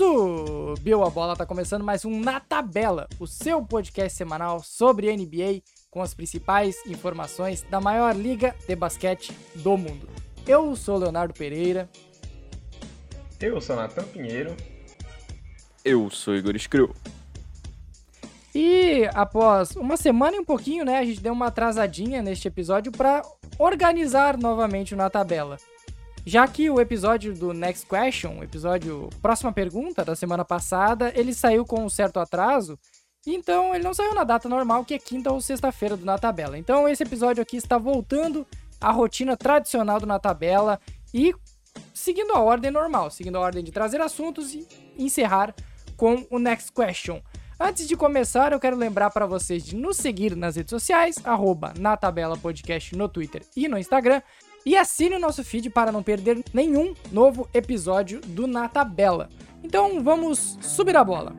Subiu a bola, tá começando mais um Na Tabela, o seu podcast semanal sobre NBA com as principais informações da maior liga de basquete do mundo. Eu sou Leonardo Pereira. Eu sou Natan Pinheiro. Eu sou Igor Screw. E após uma semana e um pouquinho, né, a gente deu uma atrasadinha neste episódio para organizar novamente o Na Tabela. Já que o episódio do Next Question, episódio Próxima Pergunta da semana passada, ele saiu com um certo atraso, então ele não saiu na data normal, que é quinta ou sexta-feira do Na Tabela. Então esse episódio aqui está voltando à rotina tradicional do Na Tabela e seguindo a ordem normal, seguindo a ordem de trazer assuntos e encerrar com o Next Question. Antes de começar, eu quero lembrar para vocês de nos seguir nas redes sociais, arroba na tabela podcast no Twitter e no Instagram, e assine o nosso feed para não perder nenhum novo episódio do Na Tabela. Então vamos subir a bola.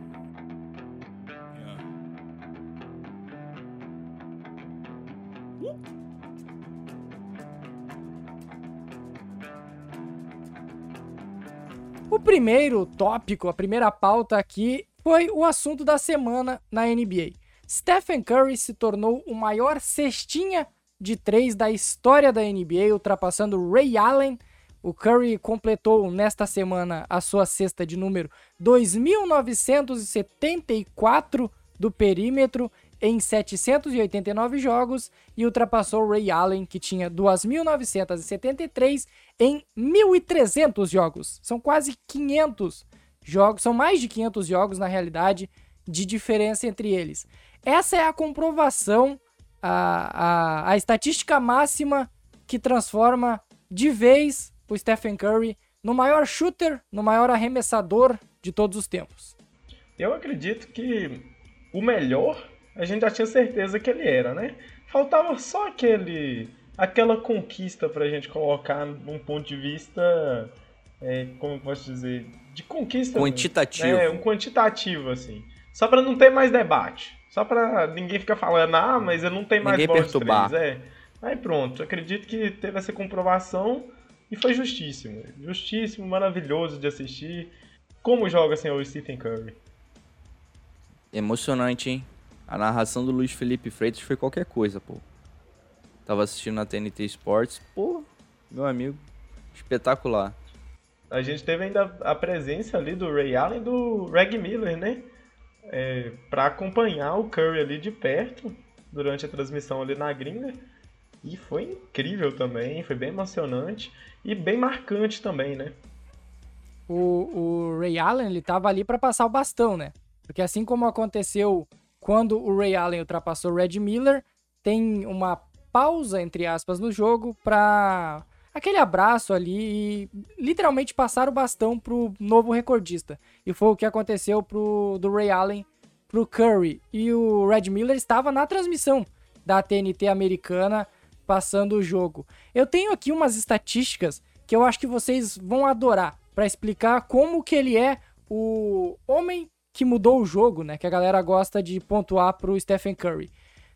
O primeiro tópico, a primeira pauta aqui foi o assunto da semana na NBA. Stephen Curry se tornou o maior cestinha de três da história da NBA, ultrapassando Ray Allen. O Curry completou nesta semana a sua cesta de número 2.974 do perímetro em 789 jogos e ultrapassou Ray Allen, que tinha 2.973 em 1.300 jogos. São quase 500 jogos, são mais de 500 jogos na realidade de diferença entre eles. Essa é a comprovação a, a, a estatística máxima que transforma de vez o Stephen Curry no maior shooter, no maior arremessador de todos os tempos. Eu acredito que o melhor a gente já tinha certeza que ele era, né? Faltava só aquele aquela conquista pra gente colocar num ponto de vista é, como eu posso dizer, de conquista. Quantitativo. É, um quantitativo, assim. Só para não ter mais debate. Só para ninguém ficar falando, ah, mas eu não tenho mais ninguém perturbar. Três. É. Aí pronto, acredito que teve essa comprovação e foi justíssimo. Justíssimo, maravilhoso de assistir. Como joga assim o Stephen Curry? Emocionante, hein? A narração do Luiz Felipe Freitas foi qualquer coisa, pô. Tava assistindo na TNT Sports, pô, meu amigo, espetacular. A gente teve ainda a presença ali do Ray Allen e do Reg Miller, né? É, para acompanhar o Curry ali de perto durante a transmissão ali na gringa. E foi incrível também, foi bem emocionante e bem marcante também, né? O, o Ray Allen, ele tava ali para passar o bastão, né? Porque assim como aconteceu quando o Ray Allen ultrapassou o Red Miller, tem uma pausa, entre aspas, no jogo para aquele abraço ali e literalmente passar o bastão pro novo recordista. E foi o que aconteceu pro do Ray Allen pro Curry. E o Red Miller estava na transmissão da TNT americana passando o jogo. Eu tenho aqui umas estatísticas que eu acho que vocês vão adorar para explicar como que ele é o homem que mudou o jogo, né? Que a galera gosta de pontuar pro Stephen Curry.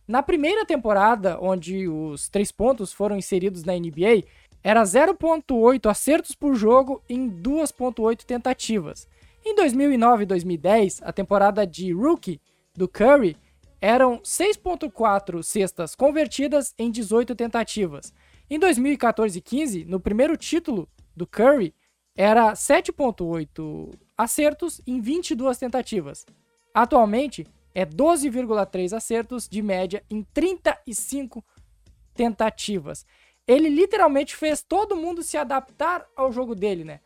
Na primeira temporada, onde os três pontos foram inseridos na NBA, era 0.8 acertos por jogo em 2.8 tentativas. Em 2009 e 2010, a temporada de rookie do Curry eram 6.4 cestas convertidas em 18 tentativas. Em 2014 e 15, no primeiro título do Curry, era 7.8 acertos em 22 tentativas. Atualmente, é 12,3 acertos de média em 35 tentativas ele literalmente fez todo mundo se adaptar ao jogo dele, né?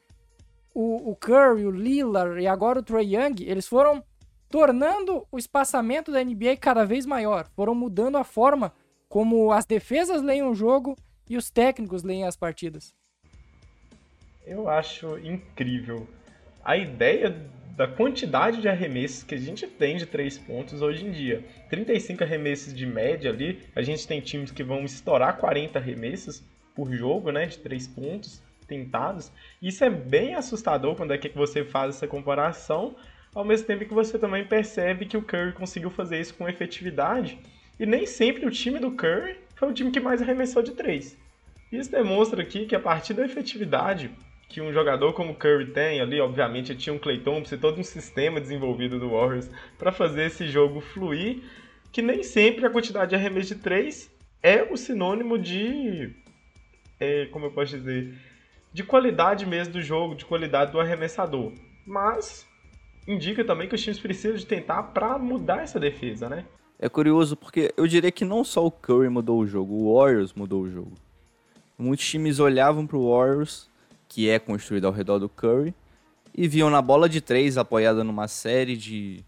O, o Curry, o Lillard e agora o Trey Young, eles foram tornando o espaçamento da NBA cada vez maior, foram mudando a forma como as defesas leem o jogo e os técnicos leem as partidas. Eu acho incrível a ideia da quantidade de arremessos que a gente tem de três pontos hoje em dia. 35 arremessos de média ali, a gente tem times que vão estourar 40 arremessos por jogo, né, de três pontos tentados. Isso é bem assustador quando é que você faz essa comparação, ao mesmo tempo que você também percebe que o Curry conseguiu fazer isso com efetividade. E nem sempre o time do Curry foi o time que mais arremessou de três. Isso demonstra aqui que a partir da efetividade que um jogador como Curry tem ali, obviamente tinha um Clay Thompson todo um sistema desenvolvido do Warriors para fazer esse jogo fluir, que nem sempre a quantidade de arremesso de três é o sinônimo de, é, como eu posso dizer, de qualidade mesmo do jogo, de qualidade do arremessador. Mas indica também que os times precisam de tentar para mudar essa defesa, né? É curioso porque eu diria que não só o Curry mudou o jogo, o Warriors mudou o jogo. Muitos times olhavam para o Warriors que é construído ao redor do Curry, e viam na bola de três, apoiada numa série de,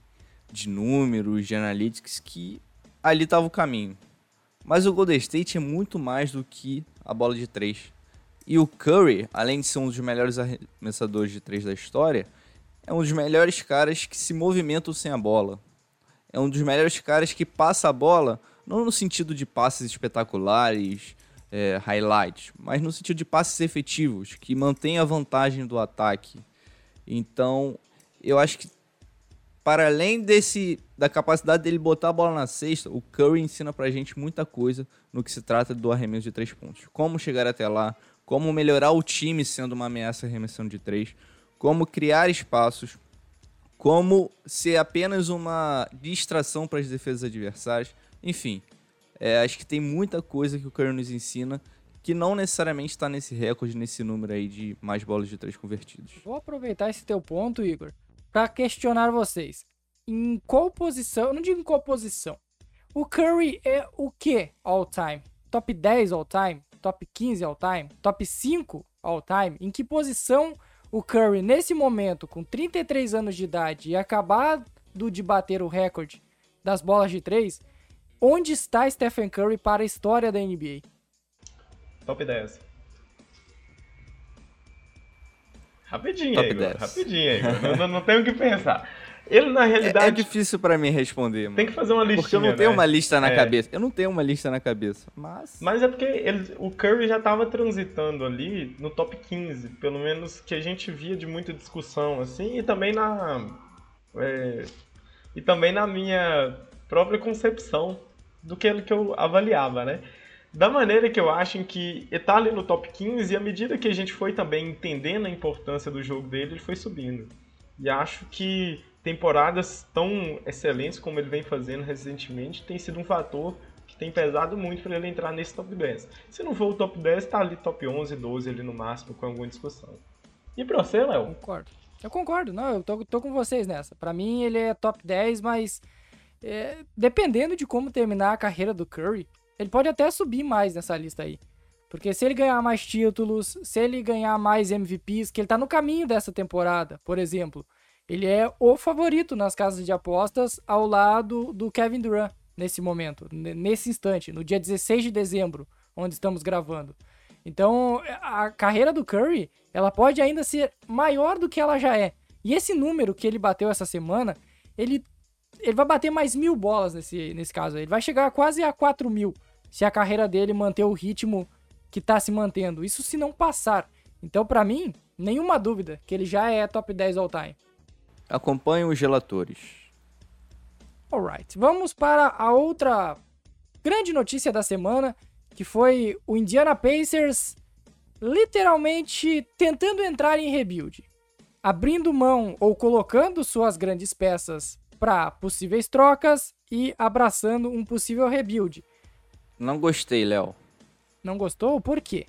de números, de analytics, que ali estava o caminho. Mas o Golden State é muito mais do que a bola de três. E o Curry, além de ser um dos melhores arremessadores de três da história, é um dos melhores caras que se movimentam sem a bola. É um dos melhores caras que passa a bola, não no sentido de passes espetaculares, é, highlights, mas no sentido de passes efetivos, que mantém a vantagem do ataque. Então, eu acho que para além desse da capacidade dele botar a bola na cesta, o Curry ensina pra gente muita coisa no que se trata do arremesso de três pontos. Como chegar até lá, como melhorar o time sendo uma ameaça arremessando de três, como criar espaços, como ser apenas uma distração para as defesas adversárias. Enfim, é, acho que tem muita coisa que o Curry nos ensina que não necessariamente está nesse recorde, nesse número aí de mais bolas de três convertidos. Vou aproveitar esse teu ponto, Igor, para questionar vocês. Em qual posição, eu não digo em qual posição, o Curry é o que all time? Top 10 all time? Top 15 all time? Top 5 all time? Em que posição o Curry, nesse momento, com 33 anos de idade e acabado de bater o recorde das bolas de três, Onde está Stephen Curry para a história da NBA? Top 10. Rapidinho, Top Igor, 10. rapidinho, Igor. não, não, não tenho o que pensar. Ele, na realidade. É, é difícil para mim responder, mano. Tem que fazer uma listinha. Porque eu não tenho né? uma lista na é. cabeça. Eu não tenho uma lista na cabeça. Mas. Mas é porque ele, o Curry já tava transitando ali no top 15. Pelo menos que a gente via de muita discussão, assim. E também na. É, e também na minha própria concepção do que que eu avaliava, né? Da maneira que eu acho que ele tá ali no top 15 e à medida que a gente foi também entendendo a importância do jogo dele, ele foi subindo. E acho que temporadas tão excelentes como ele vem fazendo recentemente tem sido um fator que tem pesado muito para ele entrar nesse top 10. Se não for o top 10, tá ali top 11, 12 ali no máximo com alguma discussão. E pra você, Léo? Concordo. Eu concordo, não, eu tô, tô com vocês nessa. Para mim ele é top 10, mas é, dependendo de como terminar a carreira do Curry, ele pode até subir mais nessa lista aí. Porque se ele ganhar mais títulos, se ele ganhar mais MVPs, que ele tá no caminho dessa temporada, por exemplo, ele é o favorito nas casas de apostas ao lado do Kevin Durant nesse momento, nesse instante, no dia 16 de dezembro, onde estamos gravando. Então, a carreira do Curry, ela pode ainda ser maior do que ela já é. E esse número que ele bateu essa semana, ele ele vai bater mais mil bolas nesse, nesse caso. Ele vai chegar quase a 4 mil se a carreira dele manter o ritmo que tá se mantendo. Isso se não passar. Então, para mim, nenhuma dúvida que ele já é top 10 all time. Acompanhe os relatores. Alright, vamos para a outra grande notícia da semana, que foi o Indiana Pacers literalmente tentando entrar em rebuild. Abrindo mão ou colocando suas grandes peças para possíveis trocas e abraçando um possível rebuild. Não gostei, Léo. Não gostou? Por quê?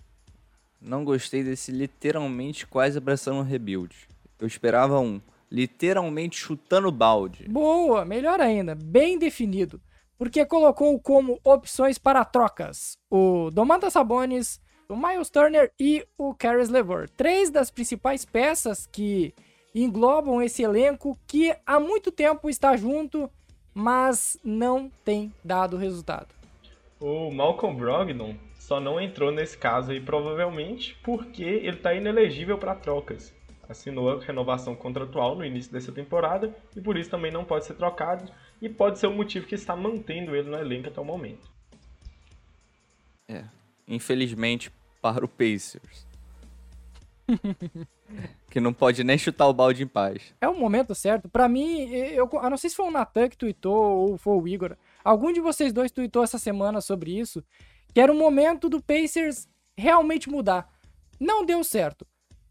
Não gostei desse literalmente quase abraçando um rebuild. Eu esperava um literalmente chutando balde. Boa, melhor ainda, bem definido. Porque colocou como opções para trocas o Domantas Sabonis, o Miles Turner e o Caris LeVert. Três das principais peças que englobam esse elenco que há muito tempo está junto, mas não tem dado resultado. O Malcolm Brogdon só não entrou nesse caso aí provavelmente porque ele está inelegível para trocas. Assinou a renovação contratual no início dessa temporada e por isso também não pode ser trocado e pode ser o motivo que está mantendo ele no elenco até o momento. É, infelizmente para o Pacers. que não pode nem chutar o balde em paz. É o momento certo. Para mim, eu, eu não sei se foi o Natan que tweetou ou foi o Igor. Algum de vocês dois tweetou essa semana sobre isso. Que era o momento do Pacers realmente mudar. Não deu certo.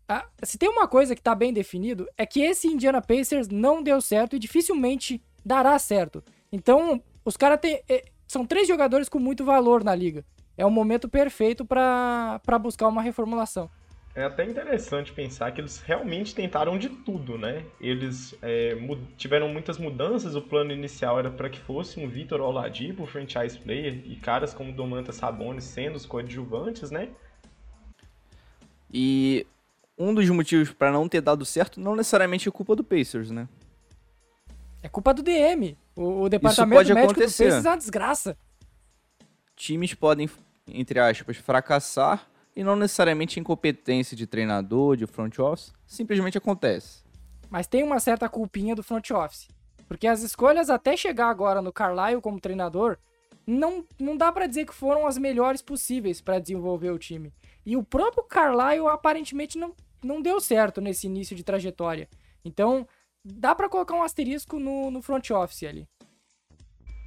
Ah, se tem uma coisa que tá bem definido, é que esse Indiana Pacers não deu certo e dificilmente dará certo. Então, os caras têm. É, são três jogadores com muito valor na liga. É o momento perfeito para buscar uma reformulação. É até interessante pensar que eles realmente tentaram de tudo, né? Eles é, tiveram muitas mudanças. O plano inicial era para que fosse um Vitor Oladipo, franchise player, e caras como Domantas Sabonis sendo os coadjuvantes, né? E um dos motivos para não ter dado certo não necessariamente é culpa do Pacers, né? É culpa do DM. O, o departamento médico acontecer. do Pacers é uma desgraça. Times podem, entre aspas, fracassar e não necessariamente incompetência de treinador, de front office, simplesmente acontece. Mas tem uma certa culpinha do front office. Porque as escolhas até chegar agora no Carlisle como treinador, não, não dá para dizer que foram as melhores possíveis para desenvolver o time. E o próprio Carlisle aparentemente não, não deu certo nesse início de trajetória. Então, dá para colocar um asterisco no, no front office ali.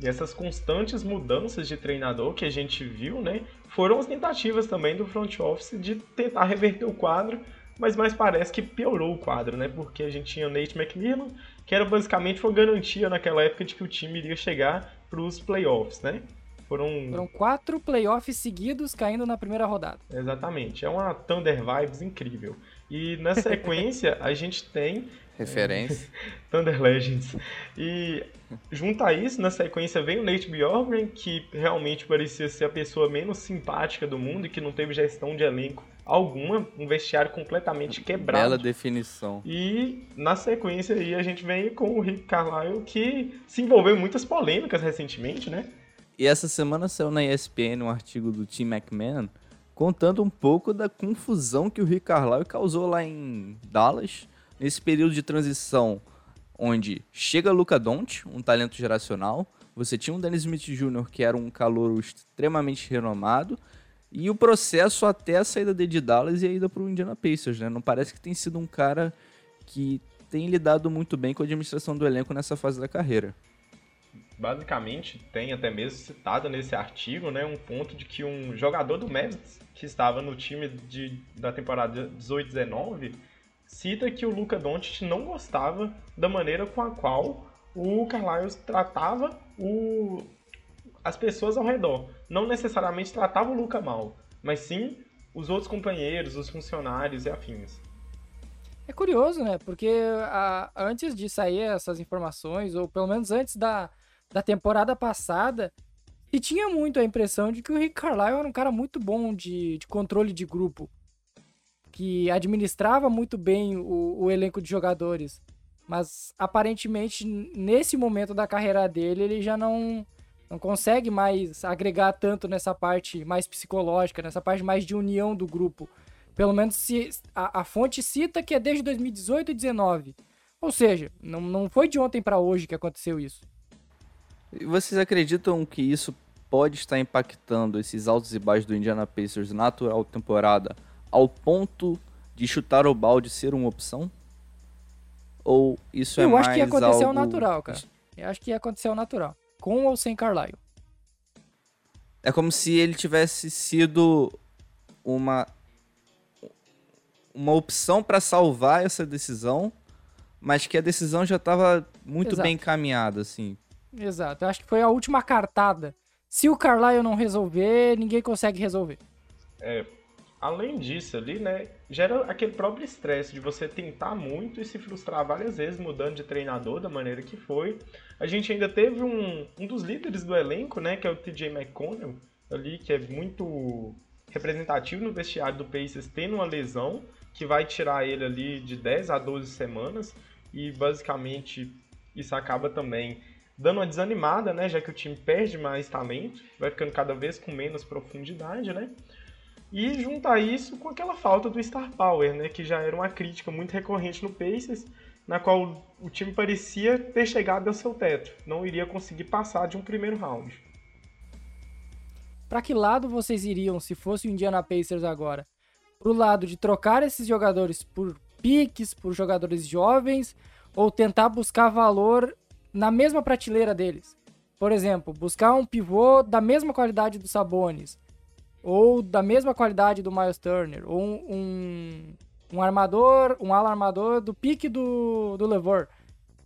E essas constantes mudanças de treinador que a gente viu, né, foram as tentativas também do front office de tentar reverter o quadro, mas mais parece que piorou o quadro, né, porque a gente tinha o Nate McMillan, que era basicamente uma garantia naquela época de que o time iria chegar para os playoffs, né? Foram... Foram quatro playoffs seguidos caindo na primeira rodada. Exatamente, é uma Thunder Vibes incrível. E na sequência a gente tem Referência. Thunder Legends. E junto a isso, na sequência, vem o Nate Bjorkgren, que realmente parecia ser a pessoa menos simpática do mundo e que não teve gestão de elenco alguma, um vestiário completamente quebrado. Bela definição. E na sequência aí a gente vem com o Rick Carlisle, que se envolveu em muitas polêmicas recentemente, né? E essa semana saiu na ESPN um artigo do Tim McMahon contando um pouco da confusão que o Rick Carlisle causou lá em Dallas nesse período de transição onde chega Luca Doncic, um talento geracional, você tinha um Dennis Smith Jr. que era um calor extremamente renomado, e o processo até a saída dele de Dallas e a ida para o Indiana Pacers, né? Não parece que tem sido um cara que tem lidado muito bem com a administração do elenco nessa fase da carreira. Basicamente, tem até mesmo citado nesse artigo, né, um ponto de que um jogador do Mavericks que estava no time de, da temporada 18-19 cita que o Luca Doncic não gostava da maneira com a qual o Carlisle tratava o, as pessoas ao redor. Não necessariamente tratava o Luca mal, mas sim os outros companheiros, os funcionários e afins. É curioso, né? Porque a, antes de sair essas informações, ou pelo menos antes da, da temporada passada, se tinha muito a impressão de que o Rick Carlisle era um cara muito bom de, de controle de grupo que administrava muito bem o, o elenco de jogadores. Mas aparentemente, nesse momento da carreira dele, ele já não, não consegue mais agregar tanto nessa parte mais psicológica, nessa parte mais de união do grupo. Pelo menos se a, a fonte cita que é desde 2018 e 2019. Ou seja, não, não foi de ontem para hoje que aconteceu isso. E vocês acreditam que isso pode estar impactando esses altos e baixos do Indiana Pacers na atual temporada ao ponto de chutar o balde ser uma opção? Ou isso é Eu mais acho que ia acontecer algo... o natural, cara. Eu acho que ia acontecer o natural. Com ou sem Carlisle. É como se ele tivesse sido uma uma opção para salvar essa decisão, mas que a decisão já estava muito Exato. bem encaminhada, assim. Exato. Eu acho que foi a última cartada. Se o Carlisle não resolver, ninguém consegue resolver. É, além disso ali, né, gera aquele próprio estresse de você tentar muito e se frustrar várias vezes mudando de treinador da maneira que foi. A gente ainda teve um, um dos líderes do elenco, né, que é o TJ McConnell, ali, que é muito representativo no vestiário do Pacers, tendo uma lesão que vai tirar ele ali de 10 a 12 semanas e basicamente isso acaba também dando uma desanimada, né, já que o time perde mais talento, vai ficando cada vez com menos profundidade, né? E juntar isso com aquela falta do star power, né, que já era uma crítica muito recorrente no Pacers, na qual o time parecia ter chegado ao seu teto, não iria conseguir passar de um primeiro round. Para que lado vocês iriam se fosse o Indiana Pacers agora? Pro lado de trocar esses jogadores por piques, por jogadores jovens, ou tentar buscar valor na mesma prateleira deles? Por exemplo, buscar um pivô da mesma qualidade do Sabonis, ou da mesma qualidade do Miles Turner, ou um, um armador, um ala armador do pique do, do Levor.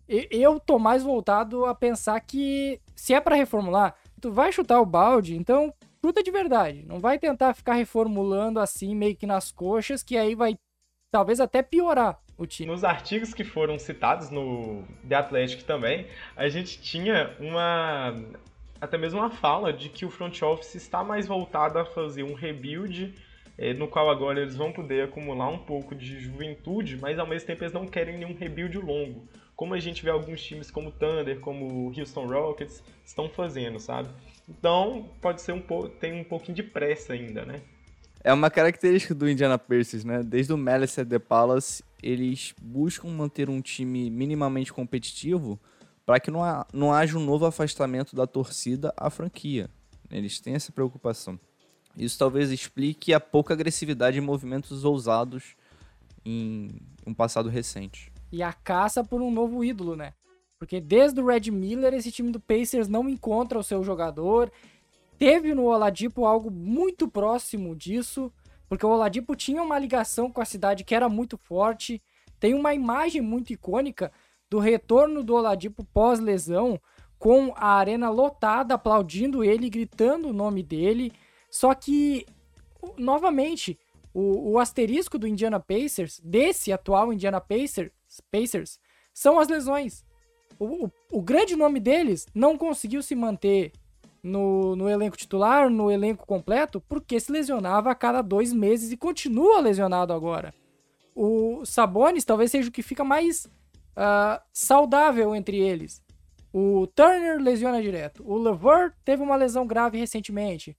Eu tô mais voltado a pensar que se é para reformular, tu vai chutar o balde, então chuta de verdade. Não vai tentar ficar reformulando assim, meio que nas coxas, que aí vai talvez até piorar o time. Nos artigos que foram citados no The Athletic também, a gente tinha uma até mesmo uma fala de que o front office está mais voltado a fazer um rebuild é, no qual agora eles vão poder acumular um pouco de juventude, mas ao mesmo tempo eles não querem nenhum rebuild longo, como a gente vê alguns times como o Thunder, como o Houston Rockets estão fazendo, sabe? Então pode ser um pouco, tem um pouquinho de pressa ainda, né? É uma característica do Indiana Pacers, né? Desde o Malice at the Palace, eles buscam manter um time minimamente competitivo para que não, ha não haja um novo afastamento da torcida à franquia. Eles têm essa preocupação. Isso talvez explique a pouca agressividade em movimentos ousados em um passado recente. E a caça por um novo ídolo, né? Porque desde o Red Miller, esse time do Pacers não encontra o seu jogador. Teve no Oladipo algo muito próximo disso, porque o Oladipo tinha uma ligação com a cidade que era muito forte. Tem uma imagem muito icônica do retorno do Oladipo pós-lesão, com a arena lotada, aplaudindo ele, gritando o nome dele. Só que, novamente, o, o asterisco do Indiana Pacers, desse atual Indiana Pacers, Pacers são as lesões. O, o, o, grande nome deles não conseguiu se manter no, no elenco titular, no elenco completo, porque se lesionava a cada dois meses e continua lesionado agora. O Sabonis talvez seja o que fica mais uh, saudável entre eles. O Turner lesiona direto. O Levert teve uma lesão grave recentemente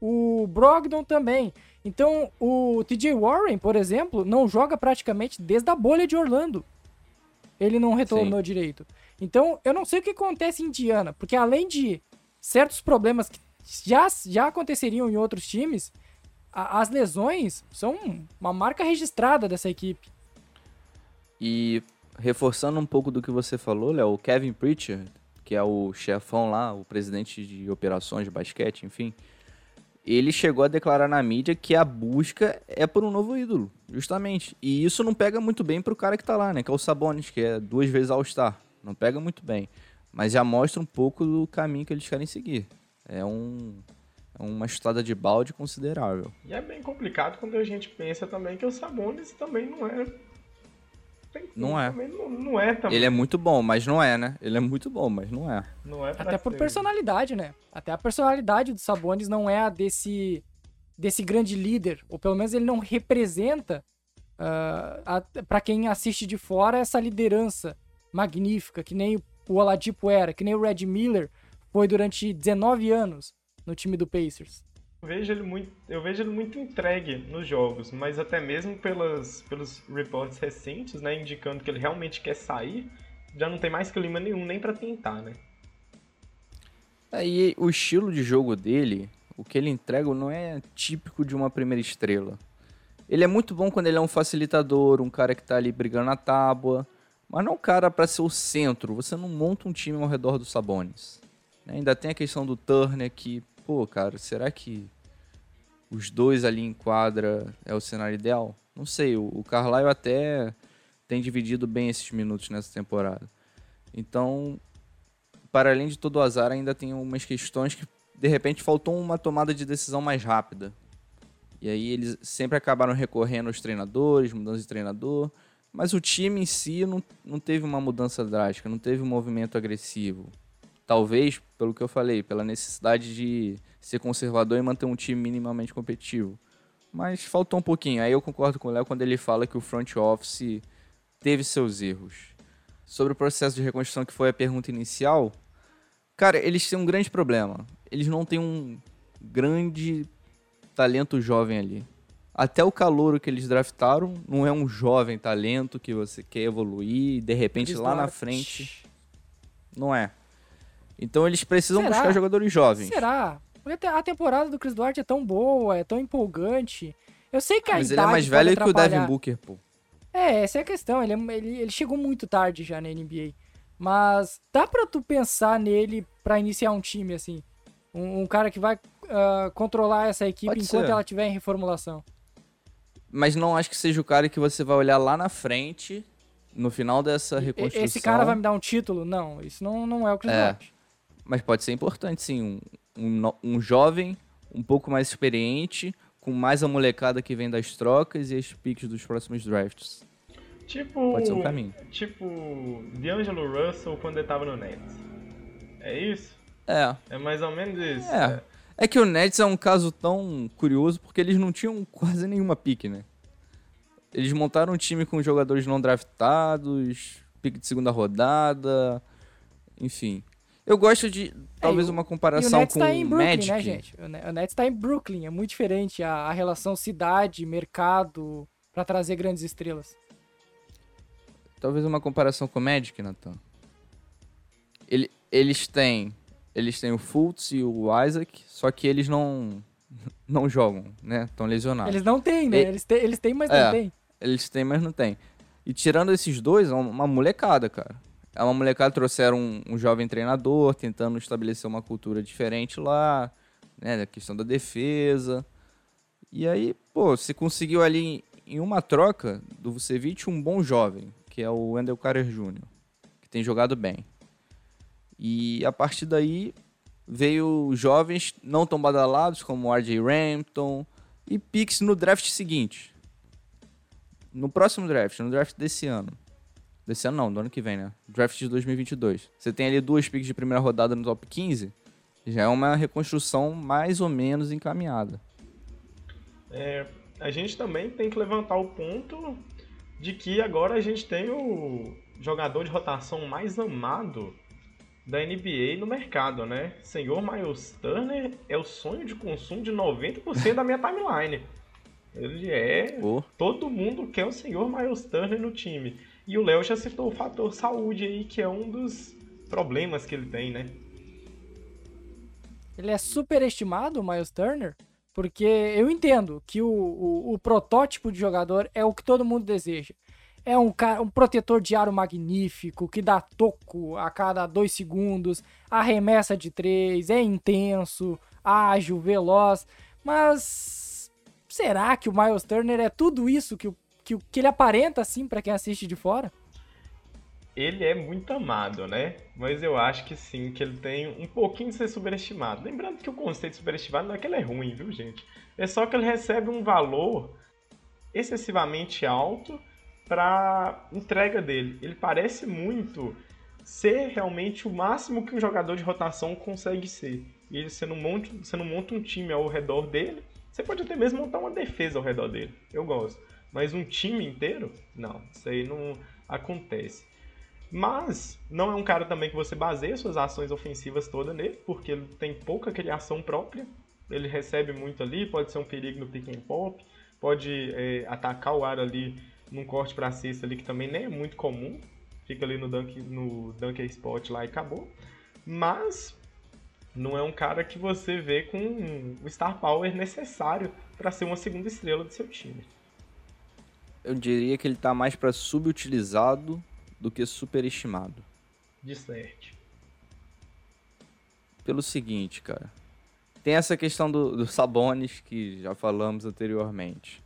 o Brogdon também. Então, o TJ Warren, por exemplo, não joga praticamente desde a bolha de Orlando. Ele não retornou Sim. direito. Então, eu não sei o que acontece em Indiana, porque além de certos problemas que já, já aconteceriam em outros times, a, as lesões são uma marca registrada dessa equipe. E reforçando um pouco do que você falou, Léo, o Kevin Pritchard, que é o chefão lá, o presidente de operações de basquete, enfim, ele chegou a declarar na mídia que a busca é por um novo ídolo, justamente. E isso não pega muito bem pro cara que tá lá, né? Que é o Sabonis, que é duas vezes All-Star. Não pega muito bem. Mas já mostra um pouco do caminho que eles querem seguir. É um, é uma estrada de balde considerável. E é bem complicado quando a gente pensa também que o Sabonis também não é não é. Não, não, é também. Ele é muito bom, mas não é, né? Ele é muito bom, mas não é. Não é Até por personalidade, né? Até a personalidade do Sabonis não é a desse, desse grande líder. Ou pelo menos ele não representa, uh, para quem assiste de fora, essa liderança magnífica, que nem o Oladipo era, que nem o Red Miller foi durante 19 anos no time do Pacers vejo ele muito, eu vejo ele muito entregue nos jogos, mas até mesmo pelas, pelos reports recentes, né, indicando que ele realmente quer sair, já não tem mais clima nenhum nem para tentar, né? Aí é, o estilo de jogo dele, o que ele entrega não é típico de uma primeira estrela. Ele é muito bom quando ele é um facilitador, um cara que tá ali brigando na tábua, mas não um cara para ser o centro. Você não monta um time ao redor dos Sabonis. Né? Ainda tem a questão do Turner que pô, cara, será que os dois ali em quadra é o cenário ideal? Não sei, o, o até tem dividido bem esses minutos nessa temporada. Então, para além de todo o azar, ainda tem algumas questões que de repente faltou uma tomada de decisão mais rápida. E aí eles sempre acabaram recorrendo aos treinadores, mudança de treinador, mas o time em si não, não teve uma mudança drástica, não teve um movimento agressivo. Talvez, pelo que eu falei, pela necessidade de ser conservador e manter um time minimamente competitivo. Mas faltou um pouquinho. Aí eu concordo com o Léo quando ele fala que o front office teve seus erros. Sobre o processo de reconstrução, que foi a pergunta inicial, cara, eles têm um grande problema. Eles não têm um grande talento jovem ali. Até o calouro que eles draftaram não é um jovem talento que você quer evoluir e de repente lá na frente. Não é. Então eles precisam Será? buscar jogadores jovens. Será? Porque a temporada do Chris Duarte é tão boa, é tão empolgante. Eu sei que a Mas ele é mais velho que o Devin Booker, pô. É, essa é a questão. Ele, é, ele, ele chegou muito tarde já na NBA. Mas dá pra tu pensar nele pra iniciar um time, assim. Um, um cara que vai uh, controlar essa equipe Pode enquanto ser. ela estiver em reformulação. Mas não acho que seja o cara que você vai olhar lá na frente, no final dessa reconstrução. Esse cara vai me dar um título? Não, isso não, não é o Chris É. Bosh. Mas pode ser importante, sim. Um, um, um jovem, um pouco mais experiente, com mais a molecada que vem das trocas e as picks dos próximos drafts. Tipo. Pode ser um caminho. Tipo. D'Angelo Russell quando ele tava no Nets. É isso? É. É mais ou menos isso. É. É que o Nets é um caso tão curioso porque eles não tinham quase nenhuma pique, né? Eles montaram um time com jogadores não draftados, pique de segunda rodada, enfim. Eu gosto de talvez É, uma E o comparação Nets com tá em o Brooklyn, Magic. né, gente? O Ne- o Nets tá em Brooklyn, é muito diferente a, a relação cidade, mercado, pra trazer grandes estrelas. Talvez uma comparação com o Magic, Nathan. Ele, eles têm, eles têm o Fultz e o Isaac, só que eles não não jogam, né? Estão lesionados. Eles não têm, né? E- Eles têm, eles têm mas É. não têm. Eles têm, mas não têm. E tirando esses dois, é uma molecada, cara. É uma molecada, trouxeram um, um jovem treinador, tentando estabelecer uma cultura diferente lá, né? Da questão da defesa. E aí, pô, você conseguiu ali em, em uma troca do Vucevic um bom jovem, que é o Wendell Carter Jr., que tem jogado bem. E a partir daí veio jovens não tão badalados, como o RJ Rampton, e picks no draft seguinte. No próximo draft, no draft desse ano. Desse ano não, do ano que vem, né? Draft de 2022. Você tem ali duas picks de primeira rodada no top 15, já é uma reconstrução mais ou menos encaminhada. É, a gente também tem que levantar o ponto de que agora a gente tem o jogador de rotação mais amado da NBA no mercado, né? Senhor Miles Turner é o sonho de consumo de 90% da minha timeline. Ele é. Pô, Todo mundo quer o senhor Miles Turner no time. E o Léo já citou o fator saúde aí, que é um dos problemas que ele tem, né? Ele é superestimado, o Miles Turner, porque eu entendo que o, o, o protótipo de jogador é o que todo mundo deseja. É um, cara, um protetor de aro magnífico, que dá toco a cada dois segundos, arremessa de três, é intenso, ágil, veloz. Mas será que o Miles Turner é tudo isso que, o- que, o- que ele aparenta assim pra quem assiste de fora? Ele é muito amado, né? Mas eu acho que sim, que ele tem um pouquinho de ser superestimado. Lembrando que o conceito de superestimado não é que ele é ruim, viu, gente? É só que ele recebe um valor excessivamente alto para entrega dele. Ele parece muito ser realmente o máximo que um jogador de rotação consegue ser. E ele, você, não monta, você não monta um time ao redor dele, você pode até mesmo montar uma defesa ao redor dele. Eu gosto. Mas um time inteiro? Não, isso aí não acontece. Mas não é um cara também que você baseia suas ações ofensivas todas nele, porque ele tem pouca criação própria. Ele recebe muito ali, pode ser um perigo no pick and pop, pode é, atacar o ar ali num corte para cesta ali que também nem é muito comum. Fica ali no dunk, no dunker spot lá e acabou. Mas não é um cara que você vê com o star power necessário para ser uma segunda estrela do seu time. Eu diria que ele tá mais pra subutilizado do que superestimado. De certo. Pelo seguinte, cara. Tem essa questão do, do Sabonis que já falamos anteriormente.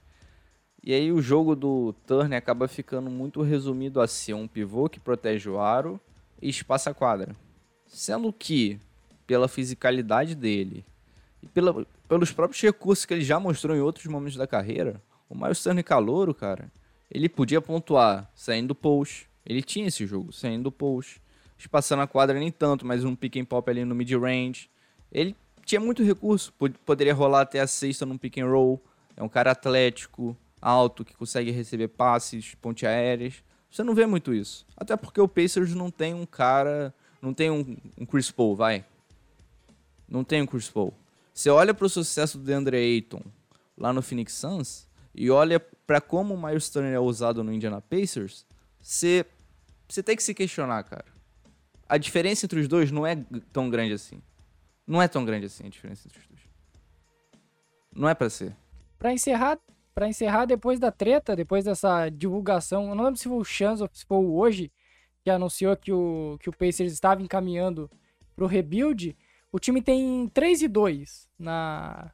E aí o jogo do Turner acaba ficando muito resumido a ser um pivô que protege o aro e espaça a quadra. Sendo que, pela fisicalidade dele e pela, pelos próprios recursos que ele já mostrou em outros momentos da carreira, o Miles Turner calouro, cara, ele podia pontuar saindo do post. Ele tinha esse jogo, saindo do post. Espaçando a quadra nem tanto, mas um pick and pop ali no mid-range. Ele tinha muito recurso, pod- poderia rolar até a sexta num pick and roll. É um cara atlético, alto, que consegue receber passes, ponte aéreas. Você não vê muito isso. Até porque o Pacers não tem um cara, não tem um, um Chris Paul, vai. Não tem um Chris Paul. Você olha pro sucesso do DeAndre Ayton lá no Phoenix Suns e olha pra como o Miles Turner é usado no Indiana Pacers, você tem que se questionar, cara. A diferença entre os dois não é tão grande assim. Não é tão grande assim a diferença entre os dois. Não é pra ser. Pra encerrar, para encerrar depois da treta, depois dessa divulgação, eu não lembro se foi o Chance ou se foi o hoje que anunciou que o que o Pacers estava encaminhando pro rebuild. O time tem 3 e 2 na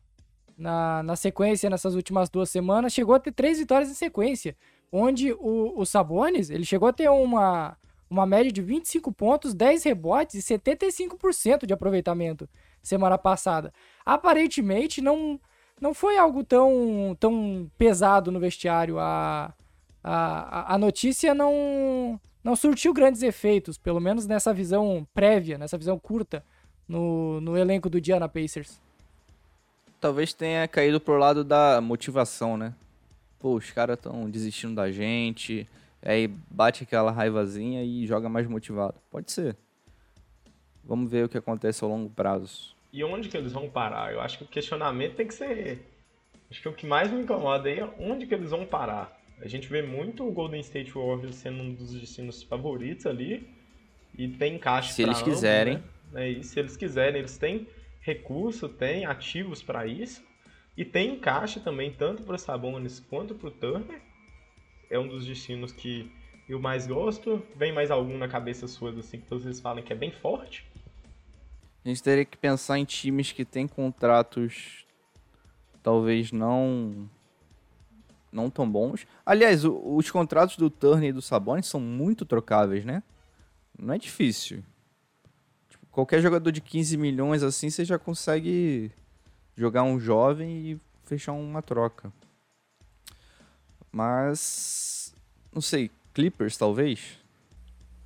na, na sequência nessas últimas duas semanas, chegou a ter três vitórias em sequência, onde o, o Sabonis, ele chegou a ter uma, uma média de 25 pontos, 10 rebotes e 75% de aproveitamento semana passada. Aparentemente não não foi algo tão, tão pesado no vestiário. A, a, a notícia não, não surtiu grandes efeitos, pelo menos nessa visão prévia, nessa visão curta no, no elenco do Diana Pacers talvez tenha caído pro lado da motivação, né? Pô, os caras estão desistindo da gente, aí bate aquela raivazinha e joga mais motivado. Pode ser. Vamos ver o que acontece ao longo prazo. E onde que eles vão parar? Eu acho que o questionamento tem que ser. Acho que o que mais me incomoda aí é onde que eles vão parar. A gente vê muito o Golden State Warriors sendo um dos destinos favoritos ali. E tem encaixe Se eles ambos, quiserem. Né? É, e se eles quiserem, eles têm recurso, tem ativos para isso. E tem encaixe também, tanto para o Sabonis quanto para o Turner. É um dos destinos que eu mais gosto. Vem mais algum na cabeça suas, assim, que vocês falam que é bem forte? A gente teria que pensar em times que têm contratos talvez não não tão bons. Aliás, o, os contratos do Turner e do Sabonis são muito trocáveis, né? Não é difícil qualquer jogador de 15 milhões assim, você já consegue jogar um jovem e fechar uma troca. Mas não sei, Clippers talvez?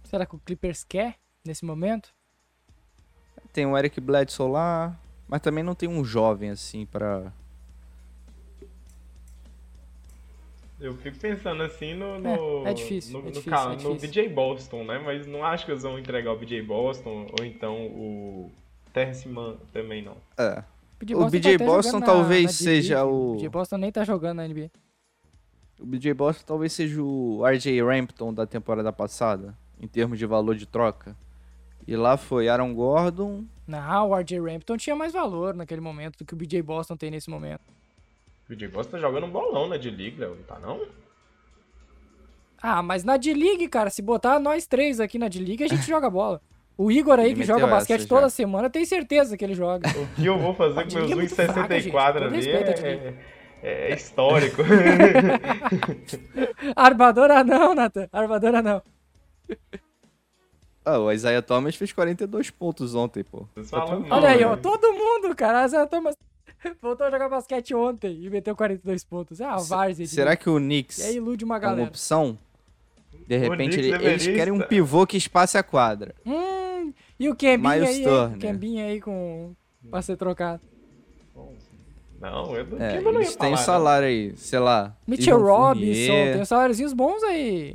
Será que o Clippers quer nesse momento? Tem o Eric Bledsoe lá, mas também não tem um jovem assim para Eu fico pensando assim no. no é, é difícil. No, é difícil, no, é difícil. no BJ Boston, né? Mas não acho que eles vão entregar o BJ Boston ou então o Terrence Mann também não. É. o BJ Boston tá talvez na, na seja o. O BJ Boston nem tá jogando na NBA. O BJ Boston talvez seja o RJ Rampton da temporada passada, em termos de valor de troca. E lá foi Aaron Gordon. Não, o RJ Rampton tinha mais valor naquele momento do que o BJ Boston tem nesse momento. O Boss tá jogando um bolão na D-League, Léo, não tá não? Ah, mas na D-League, cara, se botar nós três aqui na D-League, a gente joga bola. O Igor aí, ele que joga basquete toda semana, tem certeza que ele joga. O que eu vou fazer com meus 1,64 é ali é, é, é, histórico. Armadora não, Nathan. Armadora não. Ah, o Isaiah Thomas fez 42 pontos ontem, pô. Olha aí, ó, todo mundo, cara. Isaiah Thomas Voltou a jogar basquete ontem e meteu 42 pontos. É a várzea. Será que o Knicks e aí ilude uma galera. é uma opção? De repente ele, eles querem um pivô que espace a quadra. Hum, e o Kembinho aí, o Kembinho aí com... pra ser trocado. Não, eu é, não eles têm salário aí, sei lá. Mitchell Robinson, tem saláriozinhos bons aí.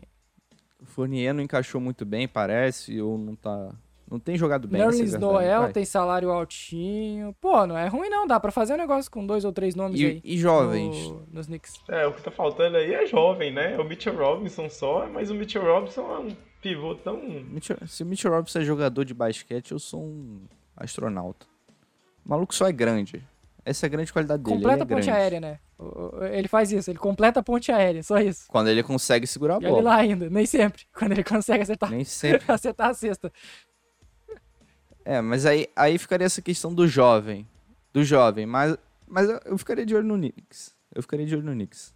O Fournier não encaixou muito bem, parece, ou não tá não tem jogado bem. Nerlens é Noel vai. tem salário altinho. Pô, não é ruim não, dá pra fazer um negócio com dois ou três nomes e, aí. E jovens. No, nos Knicks. É, o que tá faltando aí é jovem, né? O Mitchell Robinson só, mas o Mitchell Robinson é um pivô tão... Mitchell, se o Mitchell Robinson é jogador de basquete, eu sou um astronauta. O maluco só é grande. Essa é a grande qualidade dele. Completa a ponte grande. aérea, né? Ele faz isso, ele completa a ponte aérea, só isso. Quando ele consegue segurar a e bola. Olha lá ainda, nem sempre. Quando ele consegue acertar, nem sempre. acertar a cesta. É, mas aí, aí ficaria essa questão do jovem. Do jovem, mas, mas eu ficaria de olho no Knicks. Eu ficaria de olho no Knicks.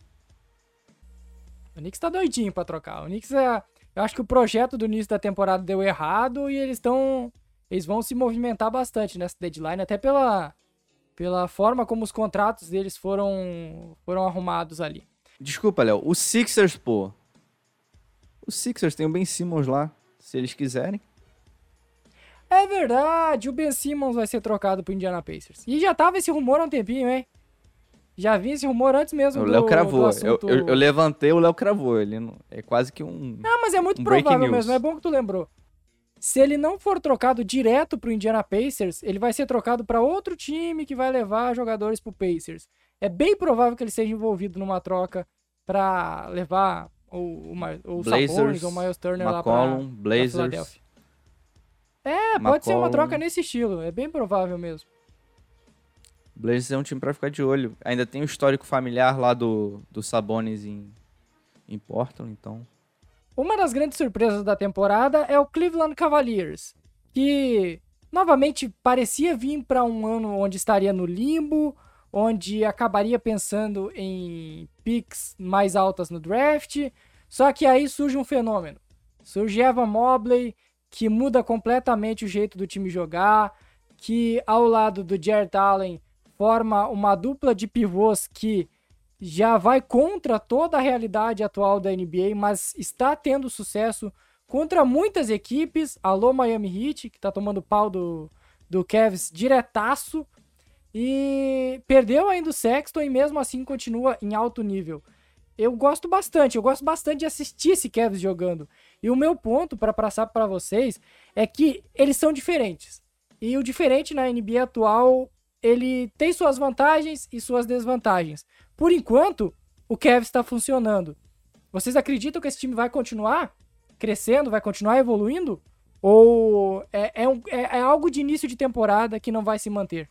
O Knicks tá doidinho pra trocar. O Knicks é. Eu acho que o projeto do início da temporada deu errado e eles estão. Eles vão se movimentar bastante nessa deadline, até pela, pela forma como os contratos deles foram, foram arrumados ali. Desculpa, Léo. O Sixers, pô. O Sixers tem o Ben Simmons lá, se eles quiserem. É verdade, o Ben Simmons vai ser trocado pro Indiana Pacers. E já tava esse rumor há um tempinho, hein? Já vi esse rumor antes mesmo o Léo cravou. Assunto... Eu, eu, eu, levantei, o Léo cravou. Ele não... é quase que um. Não, mas é muito um provável mesmo. É bom que tu lembrou. Se ele não for trocado direto pro Indiana Pacers, ele vai ser trocado para outro time que vai levar jogadores pro Pacers. É bem provável que ele seja envolvido numa troca para levar o, o, o Blazers, ou o Miles Turner McCollum, lá pra, Blazers. pra É, pode ser uma troca nesse estilo. É bem provável mesmo. Blazers é um time para ficar de olho. Ainda tem o histórico familiar lá do, do Sabonis em, em Portland, então. Uma das grandes surpresas da temporada é o Cleveland Cavaliers, que novamente parecia vir para um ano onde estaria no limbo, onde acabaria pensando em picks mais altas no draft. Só que aí surge um fenômeno. Surge Evan Mobley, que muda completamente o jeito do time jogar, que ao lado do Jared Allen forma uma dupla de pivôs que já vai contra toda a realidade atual da NBA, mas está tendo sucesso contra muitas equipes. Alô Miami Heat, que está tomando pau do, do Cavs diretaço. E perdeu ainda o Sexton e mesmo assim continua em alto nível. Eu gosto bastante, eu gosto bastante de assistir esse Cavs jogando. E o meu ponto para passar para vocês é que eles são diferentes. E o diferente na NBA atual, ele tem suas vantagens e suas desvantagens. Por enquanto, o Cavs está funcionando. Vocês acreditam que esse time vai continuar crescendo, vai continuar evoluindo? Ou é, é, um, é, é algo de início de temporada que não vai se manter?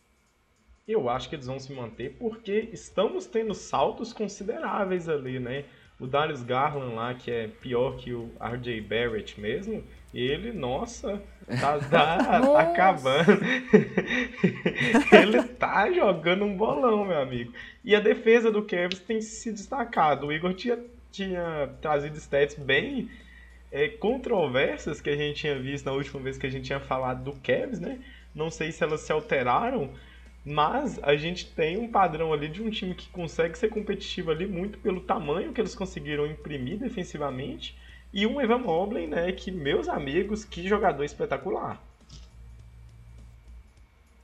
Eu acho que eles vão se manter porque estamos tendo saltos consideráveis ali, né? O Darius Garland lá, que é pior que o RJ Barrett mesmo, ele, nossa, tá, tá, nossa. tá acabando. ele tá jogando um bolão, meu amigo. E a defesa do Cavs tem se destacado. O Igor tinha, tinha trazido stats bem é, controversas que a gente tinha visto na última vez que a gente tinha falado do Cavs, né? Não sei se elas se alteraram, mas a gente tem um padrão ali de um time que consegue ser competitivo ali muito pelo tamanho que eles conseguiram imprimir defensivamente. E um Evan Mobley, né, que, meus amigos, que jogador espetacular.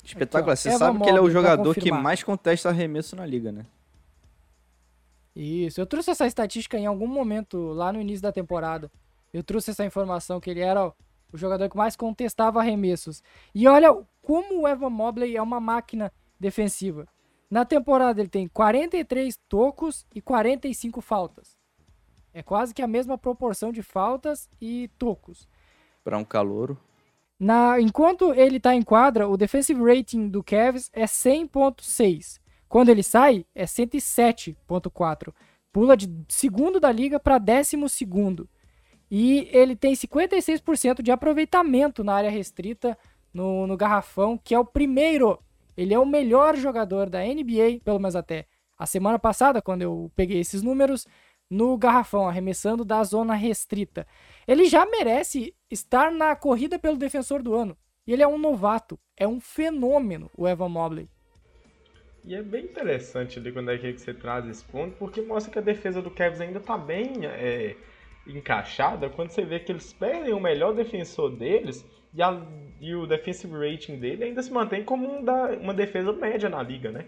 Espetacular. Você Evan sabe Mobley, que ele é o jogador que mais contesta arremesso na liga, né? Isso. Eu trouxe essa estatística em algum momento lá no início da temporada. Eu trouxe essa informação que ele era o jogador que mais contestava arremessos. E olha como o Evan Mobley é uma máquina defensiva. Na temporada ele tem 43 tocos e 45 faltas. É quase que a mesma proporção de faltas e tocos. Para um calouro. Na, enquanto ele está em quadra, o defensive rating do Cavs é 100.6. Quando ele sai, é 107.4. Pula de segundo da liga para décimo segundo. E ele tem 56% de aproveitamento na área restrita no, no garrafão, que é o primeiro. Ele é o melhor jogador da NBA, pelo menos até a semana passada, quando eu peguei esses números, no garrafão, arremessando da zona restrita. Ele já merece estar na corrida pelo defensor do ano. E ele é um novato, é um fenômeno, o Evan Mobley. E é bem interessante ali quando é que você traz esse ponto, porque mostra que a defesa do Cavs ainda está bem é, encaixada quando você vê que eles perdem o melhor defensor deles e, a, e o defensive rating dele ainda se mantém como um da, uma defesa média na liga, né?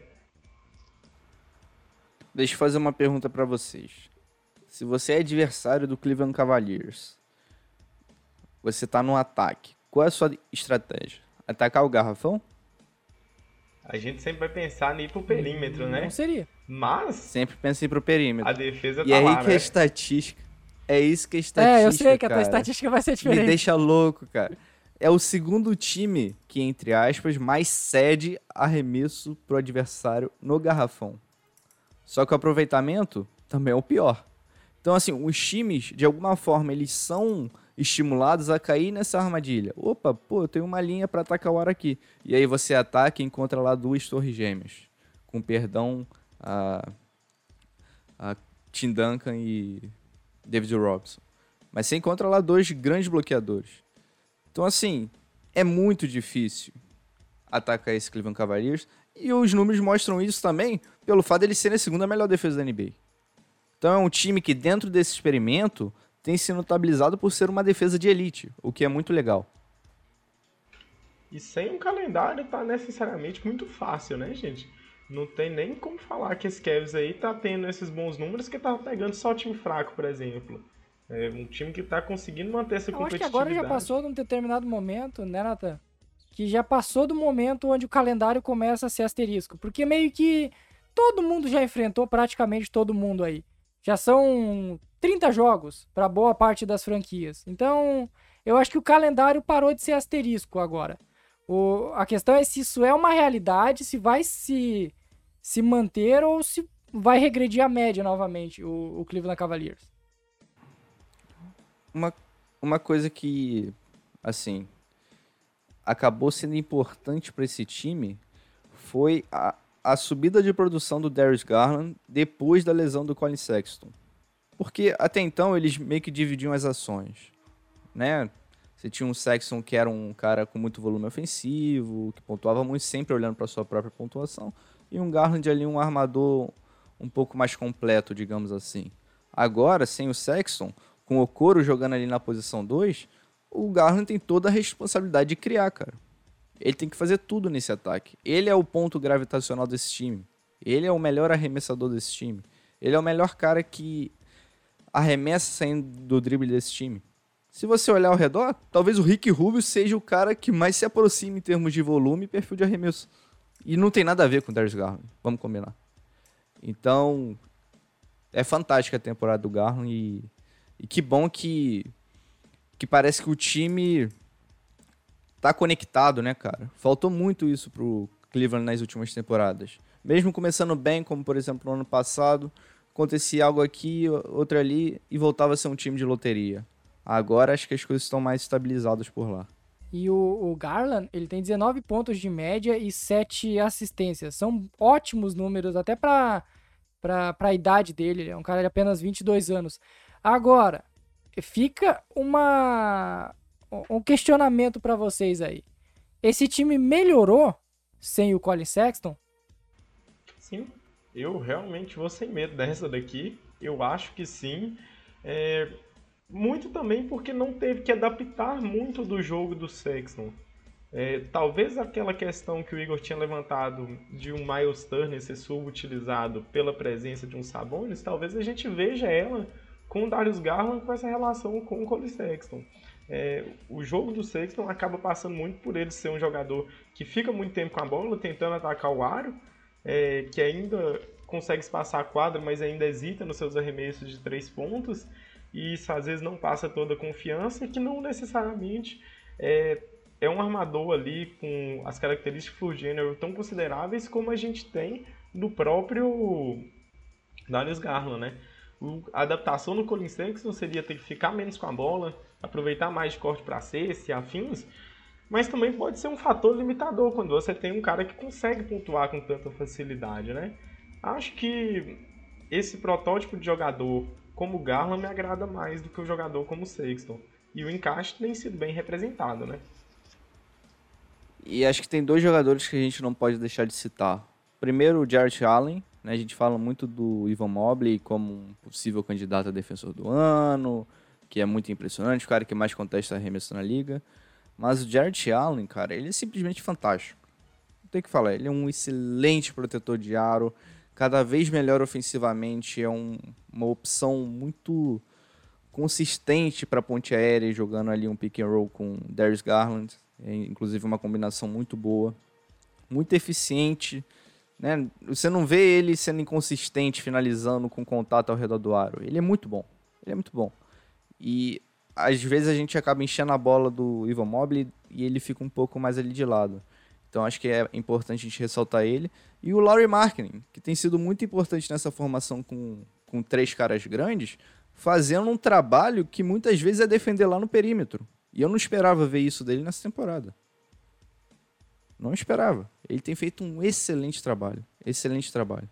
Deixa eu fazer uma pergunta para vocês. Se você é adversário do Cleveland Cavaliers, você tá no ataque, qual é a sua estratégia? Atacar o garrafão? A gente sempre vai pensar em ir pro perímetro, né? Não seria. Mas. Sempre pensa em ir pro perímetro. A defesa e tá é lá, aí que né? a estatística é isso que a estatística. É, eu sei que a tua estatística vai ser diferente. Me deixa louco, cara. É o segundo time que, entre aspas, mais cede arremesso pro adversário no garrafão. Só que o aproveitamento também é o pior. Então, assim, os times, de alguma forma, eles são estimulados a cair nessa armadilha. Opa, pô, eu tenho uma linha para atacar o ar aqui. E aí você ataca e encontra lá duas torres gêmeas. Com perdão a, a Tim Duncan e David Robson. Mas você encontra lá dois grandes bloqueadores. Então, assim, é muito difícil atacar esse Cleveland Cavaliers. E os números mostram isso também pelo fato dele ser a segunda melhor defesa da NBA. Então é um time que, dentro desse experimento, tem se notabilizado por ser uma defesa de elite, o que é muito legal. E sem um calendário tá necessariamente muito fácil, né, gente? Não tem nem como falar que esse Cavs aí tá tendo esses bons números que tá pegando só o time fraco, por exemplo. É um time que tá conseguindo manter essa Eu acho competitividade. que agora já passou de um determinado momento, né, Nathan? Que já passou do momento onde o calendário começa a ser asterisco. Porque meio que todo mundo já enfrentou praticamente todo mundo aí. Já são 30 jogos para boa parte das franquias. Então, eu acho que o calendário parou de ser asterisco agora. O, a questão é se isso é uma realidade, se vai se, se manter ou se vai regredir a média novamente, o, o Cleveland Cavaliers. Uma, uma coisa que, assim, acabou sendo importante para esse time foi a, a subida de produção do Darius Garland depois da lesão do Colin Sexton. Porque até então eles meio que dividiam as ações, né? Você tinha um Sexton que era um cara com muito volume ofensivo, que pontuava muito, sempre olhando para sua própria pontuação, e um Garland ali, um armador um pouco mais completo, digamos assim. Agora, sem o Sexton, com o Coro jogando ali na posição 2, o Garland tem toda a responsabilidade de criar, cara. Ele tem que fazer tudo nesse ataque. Ele é o ponto gravitacional desse time. Ele é o melhor arremessador desse time. Ele é o melhor cara que arremessa saindo do drible desse time. Se você olhar ao redor, talvez o Rick Rubio seja o cara que mais se aproxima em termos de volume e perfil de arremesso. E não tem nada a ver com o Darius Garland, vamos combinar. Então, é fantástica a temporada do Garland e, e que bom que, que parece que o time tá conectado, né, cara? Faltou muito isso pro Cleveland nas últimas temporadas. Mesmo começando bem, como por exemplo no ano passado, acontecia algo aqui, outro ali e voltava a ser um time de loteria. Agora acho que as coisas estão mais estabilizadas por lá. E o, o, Garland, ele tem 19 pontos de média e 7 assistências. São ótimos números, até para a idade dele. Ele é um cara de apenas 22 anos. Agora, fica uma um questionamento para vocês aí. Esse time melhorou sem o Colin Sexton? Sim, eu realmente vou sem medo dessa daqui. Eu acho que sim. É, muito também porque não teve que adaptar muito do jogo do Sexton. É, talvez aquela questão que o Igor tinha levantado de um Miles Turner ser subutilizado pela presença de um Sabonis, talvez a gente veja ela com o Darius Garland com essa relação com o Cole Sexton é, o jogo do Sexton acaba passando muito por ele ser um jogador que fica muito tempo com a bola, tentando atacar o aro, é, que ainda consegue espaçar a quadra, mas ainda hesita nos seus arremessos de três pontos, e isso às vezes não passa toda a confiança, que não necessariamente é, é um armador ali com as características do gênero tão consideráveis como a gente tem no próprio Darius Garland, né? a adaptação no Colin Sexton seria ter que ficar menos com a bola, aproveitar mais de corte para cesta e afins, mas também pode ser um fator limitador quando você tem um cara que consegue pontuar com tanta facilidade, né? Acho que esse protótipo de jogador como o Garland me agrada mais do que o jogador como o Sexton. E o encaixe tem sido bem representado, né? E acho que tem dois jogadores que a gente não pode deixar de citar. Primeiro, o Jarrett Allen, né? A gente fala muito do Ivan Mobley como um possível candidato a defensor do ano, que é muito impressionante, o cara que mais contesta arremesso na liga. Mas o Jared Allen, cara, ele é simplesmente fantástico. Não tem que falar, ele é um excelente protetor de aro, cada vez melhor ofensivamente, é um, uma opção muito consistente para ponte aérea, jogando ali um pick and roll com Darius Garland, é, inclusive uma combinação muito boa, muito eficiente, né? Você não vê ele sendo inconsistente, finalizando com contato ao redor do aro. Ele é muito bom. Ele é muito bom. E às vezes a gente acaba enchendo a bola do Ivan Mobley e ele fica um pouco mais ali de lado. Então acho que é importante a gente ressaltar ele. E o Laurie Marketing, que tem sido muito importante nessa formação com, com três caras grandes, fazendo um trabalho que muitas vezes é defender lá no perímetro. E eu não esperava ver isso dele nessa temporada. Não esperava. Ele tem feito um excelente trabalho. Excelente trabalho.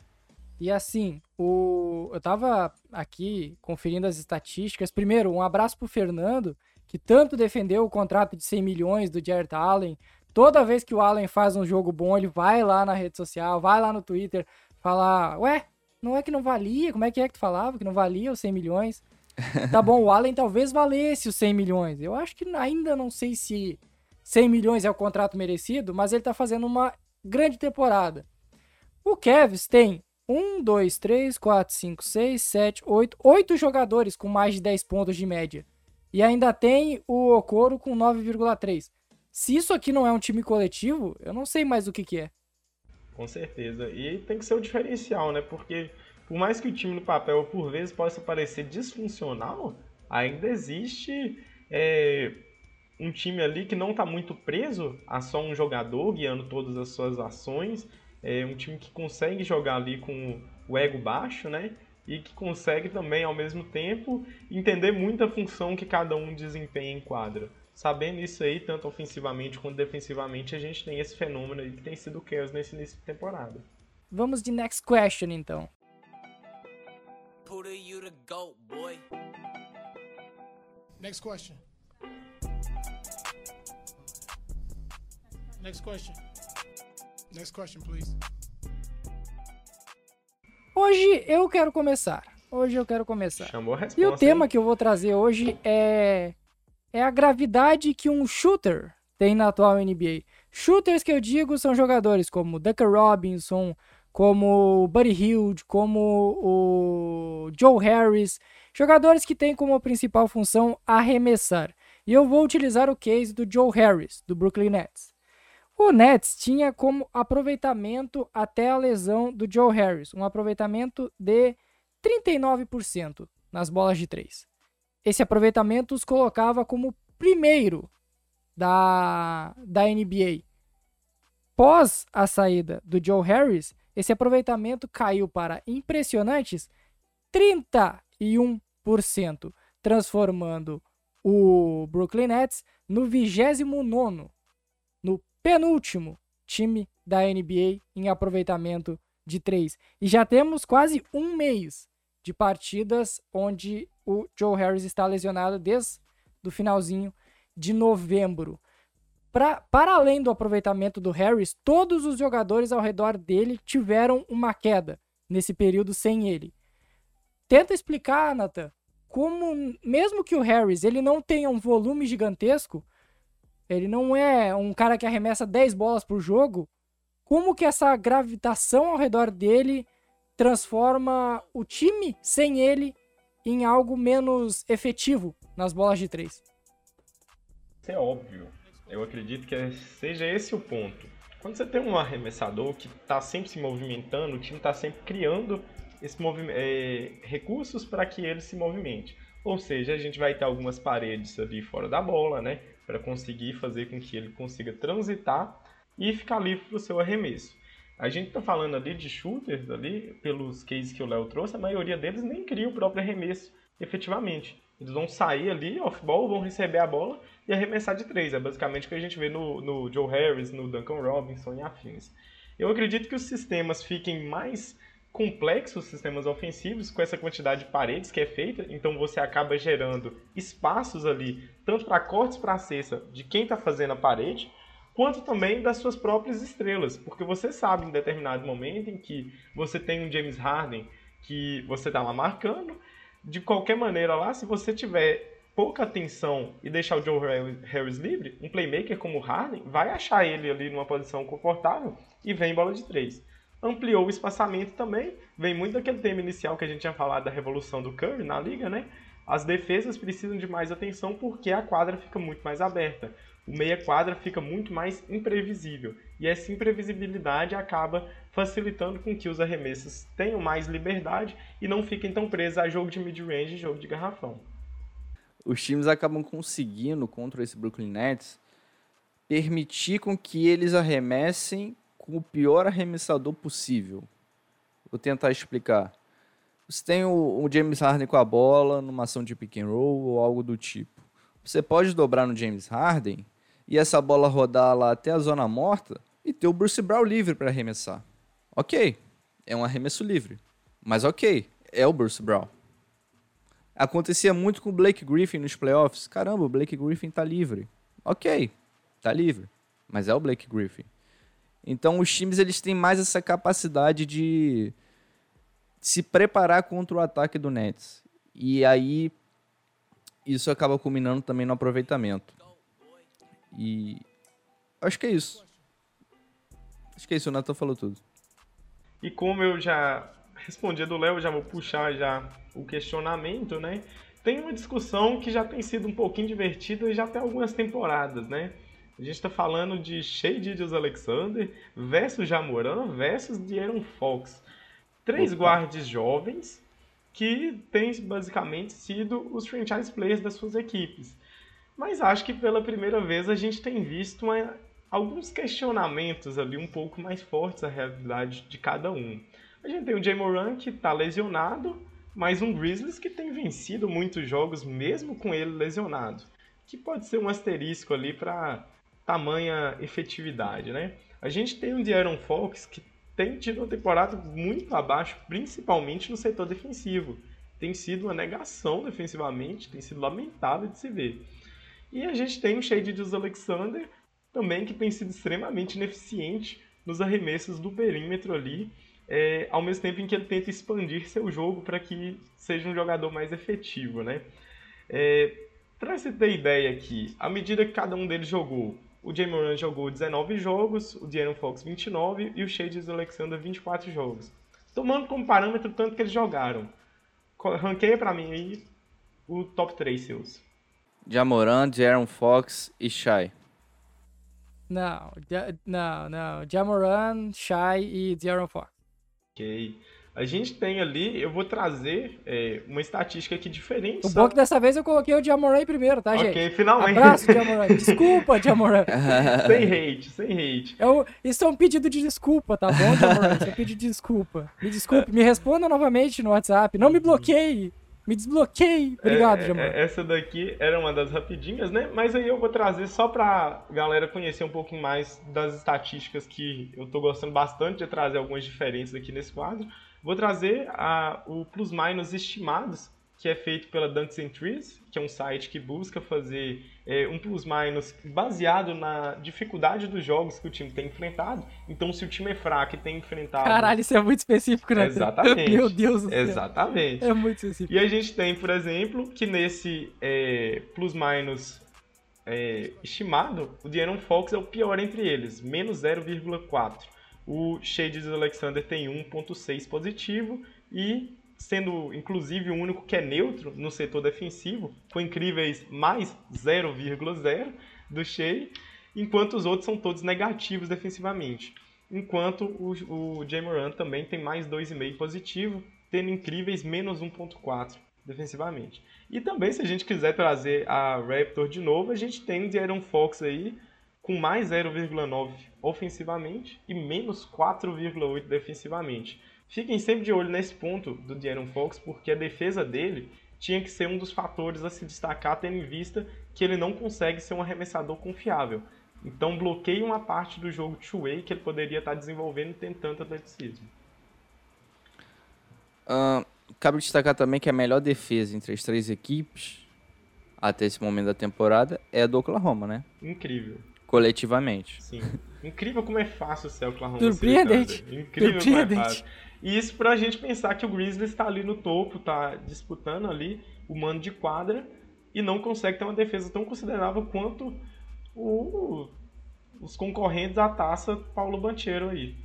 E assim, o... eu tava aqui conferindo as estatísticas. Primeiro, um abraço pro Fernando, que tanto defendeu o contrato de 100 milhões do Jared Allen. Toda vez que o Allen faz um jogo bom, ele vai lá na rede social, vai lá no Twitter, falar: Ué, não é que não valia? Como é que é que tu falava? Que não valia os 100 milhões? tá bom, o Allen talvez valesse os 100 milhões. Eu acho que ainda não sei se 100 milhões é o contrato merecido, mas ele está fazendo uma grande temporada. O Kevs tem 1, 2, 3, 4, 5, 6, 7, 8, 8 jogadores com mais de 10 pontos de média. E ainda tem o Okoro com 9,3. Se isso aqui não é um time coletivo, eu não sei mais o que, que é. Com certeza. E tem que ser o diferencial, né? Porque por mais que o time no papel por vezes possa parecer disfuncional, ainda existe é, um time ali que não está muito preso a só um jogador guiando todas as suas ações, é um time que consegue jogar ali com o ego baixo, né? E que consegue também, ao mesmo tempo, entender muito a função que cada um desempenha em quadra. Sabendo isso aí, tanto ofensivamente quanto defensivamente, a gente tem esse fenômeno aí que tem sido o Chaos nesse início de temporada. Vamos de next question, então. Next question. Next question. Next question, please. Hoje eu quero começar. Hoje eu quero começar. Chamou a resposta. E o tema hein? que eu vou trazer hoje é é a gravidade que um shooter tem na atual NBA. Shooters que eu digo são jogadores como Duncan Robinson, como o Buddy Hield, como o Joe Harris, jogadores que têm como principal função arremessar. E eu vou utilizar o case do Joe Harris, do Brooklyn Nets. O Nets tinha como aproveitamento até a lesão do Joe Harris, um aproveitamento de 39% nas bolas de três. Esse aproveitamento os colocava como primeiro da, da NBA. Pós a saída do Joe Harris, esse aproveitamento caiu para impressionantes 31%, transformando o Brooklyn Nets no 29 no penúltimo time da NBA em aproveitamento de três. E já temos quase um mês de partidas onde o Joe Harris está lesionado desde o finalzinho de novembro. Pra, para além do aproveitamento do Harris, todos os jogadores ao redor dele tiveram uma queda nesse período sem ele. Tenta explicar, Nathan, como mesmo que o Harris ele não tenha um volume gigantesco, ele não é um cara que arremessa 10 bolas por jogo, como que essa gravitação ao redor dele transforma o time sem ele em algo menos efetivo nas bolas de três? Isso é óbvio. Eu acredito que seja esse o ponto. Quando você tem um arremessador que está sempre se movimentando, o time está sempre criando esse é, recursos para que ele se movimente. Ou seja, a gente vai ter algumas paredes ali fora da bola, né? Para conseguir fazer com que ele consiga transitar e ficar livre para o seu arremesso. A gente está falando ali de shooters ali, pelos cases que o Léo trouxe, a maioria deles nem cria o próprio arremesso efetivamente. Eles vão sair ali, off-ball, vão receber a bola e arremessar de três. É basicamente o que a gente vê no, no Joe Harris, no Duncan Robinson e afins. Eu acredito que os sistemas fiquem mais complexos, os sistemas ofensivos, com essa quantidade de paredes que é feita, então você acaba gerando espaços ali, tanto para cortes para a cesta de quem está fazendo a parede, quanto também das suas próprias estrelas, porque você sabe em determinado momento em que você tem um James Harden que você está lá marcando, de qualquer maneira lá, se você tiver pouca atenção e deixar o Joe Harris livre, um playmaker como o Harden vai achar ele ali numa posição confortável e vem bola de três. Ampliou o espaçamento também, vem muito daquele tema inicial que a gente tinha falado da revolução do Curry na liga, né? As defesas precisam de mais atenção porque a quadra fica muito mais aberta. O meia quadra fica muito mais imprevisível. E essa imprevisibilidade acaba facilitando com que os arremessos tenham mais liberdade e não fiquem tão presos a jogo de mid-range e jogo de garrafão. Os times acabam conseguindo contra esse Brooklyn Nets permitir com que eles arremessem com o pior arremessador possível. Vou tentar explicar. Você tem o, o James Harden com a bola numa ação de pick and roll ou algo do tipo. Você pode dobrar no James Harden e essa bola rodar lá até a zona morta e ter o Bruce Brown livre para arremessar. Ok, é um arremesso livre. Mas ok, é o Bruce Brown. Acontecia muito com o Blake Griffin nos playoffs. Caramba, o Blake Griffin tá livre. Ok, tá livre. Mas é o Blake Griffin. Então os times eles têm mais essa capacidade de se preparar contra o ataque do Nets. E aí isso acaba culminando também no aproveitamento. E acho que é isso. Acho que é isso, o Nathan falou tudo. E como eu já respondi do Léo, já vou puxar já o questionamento, né? Tem uma discussão que já tem sido um pouquinho divertida e já tem algumas temporadas, né? A gente está falando de Shea Gilgeous Alexander versus Jamoran versus De'Aaron Fox. Três Opa. guardes jovens que têm basicamente sido os franchise players das suas equipes. Mas acho que pela primeira vez a gente tem visto uma, alguns questionamentos ali um pouco mais fortes à realidade de cada um. A gente tem o Jay Moran que está lesionado, mas um Grizzlies que tem vencido muitos jogos mesmo com ele lesionado, que pode ser um asterisco ali para tamanha efetividade, né? A gente tem o De'Aaron Fox que tem tido uma temporada muito abaixo, principalmente no setor defensivo. Tem sido uma negação defensivamente, tem sido lamentável de se ver. E a gente tem o Shade de Alexander também, que tem sido extremamente ineficiente nos arremessos do perímetro ali, é, ao mesmo tempo em que ele tenta expandir seu jogo para que seja um jogador mais efetivo, né? É, para você ter ideia aqui, à medida que cada um deles jogou, o Jamie Moran jogou 19 jogos, o De'Aaron Fox 29 e o Shades Alexander 24 jogos. Tomando como parâmetro tanto que eles jogaram. Ranqueia para mim aí o top 3 seus. Jamoran, De'Aaron Fox e Shai. Não, não, não. Jamoran, Shai e De'Aaron Fox. Ok. A gente tem ali, eu vou trazer é, uma estatística aqui diferente. O bom que dessa vez eu coloquei o Jamoran primeiro, tá, gente? Ok, finalmente. Abraço, Jamoran. Desculpa, Jamoran. sem hate, sem hate. Eu, isso é um pedido de desculpa, tá bom, Jamoran? Isso é um pedido de desculpa. Me desculpe, me responda novamente no WhatsApp. Não me bloqueie. Me desbloqueei. Obrigado, é, Jamal. É, essa daqui era uma das rapidinhas, né? Mas aí eu vou trazer só pra galera conhecer um pouquinho mais das estatísticas que eu tô gostando bastante de trazer algumas diferenças aqui nesse quadro. Vou trazer a, o plus-minus estimados que é feito pela Dunks and Trees, que é um site que busca fazer é, um plus-minus baseado na dificuldade dos jogos que o time tem enfrentado. Então, se o time é fraco e tem enfrentado... Caralho, isso é muito específico, né? Exatamente. Meu Deus do céu. Exatamente. É muito específico. E a gente tem, por exemplo, que nesse é, plus-minus é, estimado, o De'Aaron Fox é o pior entre eles, menos 0,4. O Shades Alexander tem 1,6 positivo e sendo inclusive o único que é neutro no setor defensivo, com incríveis mais 0,0 do Shea, enquanto os outros são todos negativos defensivamente. Enquanto o, o Jamoran também tem mais 2,5 positivo, tendo incríveis menos 1,4 defensivamente. E também, se a gente quiser trazer a Raptor de novo, a gente tem o De'Aaron Fox aí com mais 0,9 ofensivamente e menos 4,8 defensivamente. Fiquem sempre de olho nesse ponto do De'Aaron Fox, porque a defesa dele tinha que ser um dos fatores a se destacar, tendo em vista que ele não consegue ser um arremessador confiável. Então bloqueia uma parte do jogo two-way que ele poderia estar desenvolvendo tendo tanto atleticismo. Uh, cabe destacar também que a melhor defesa entre as três equipes, até esse momento da temporada, é a do Oklahoma, né? Incrível. Coletivamente. Sim. Incrível como é fácil ser Oklahoma Surpreendente. Incrível Surpreendente. como é fácil. E isso pra gente pensar que o Grizzlies está ali no topo, tá disputando ali o mano de quadra e não consegue ter uma defesa tão considerável quanto o, os concorrentes da taça Paulo Banchero aí.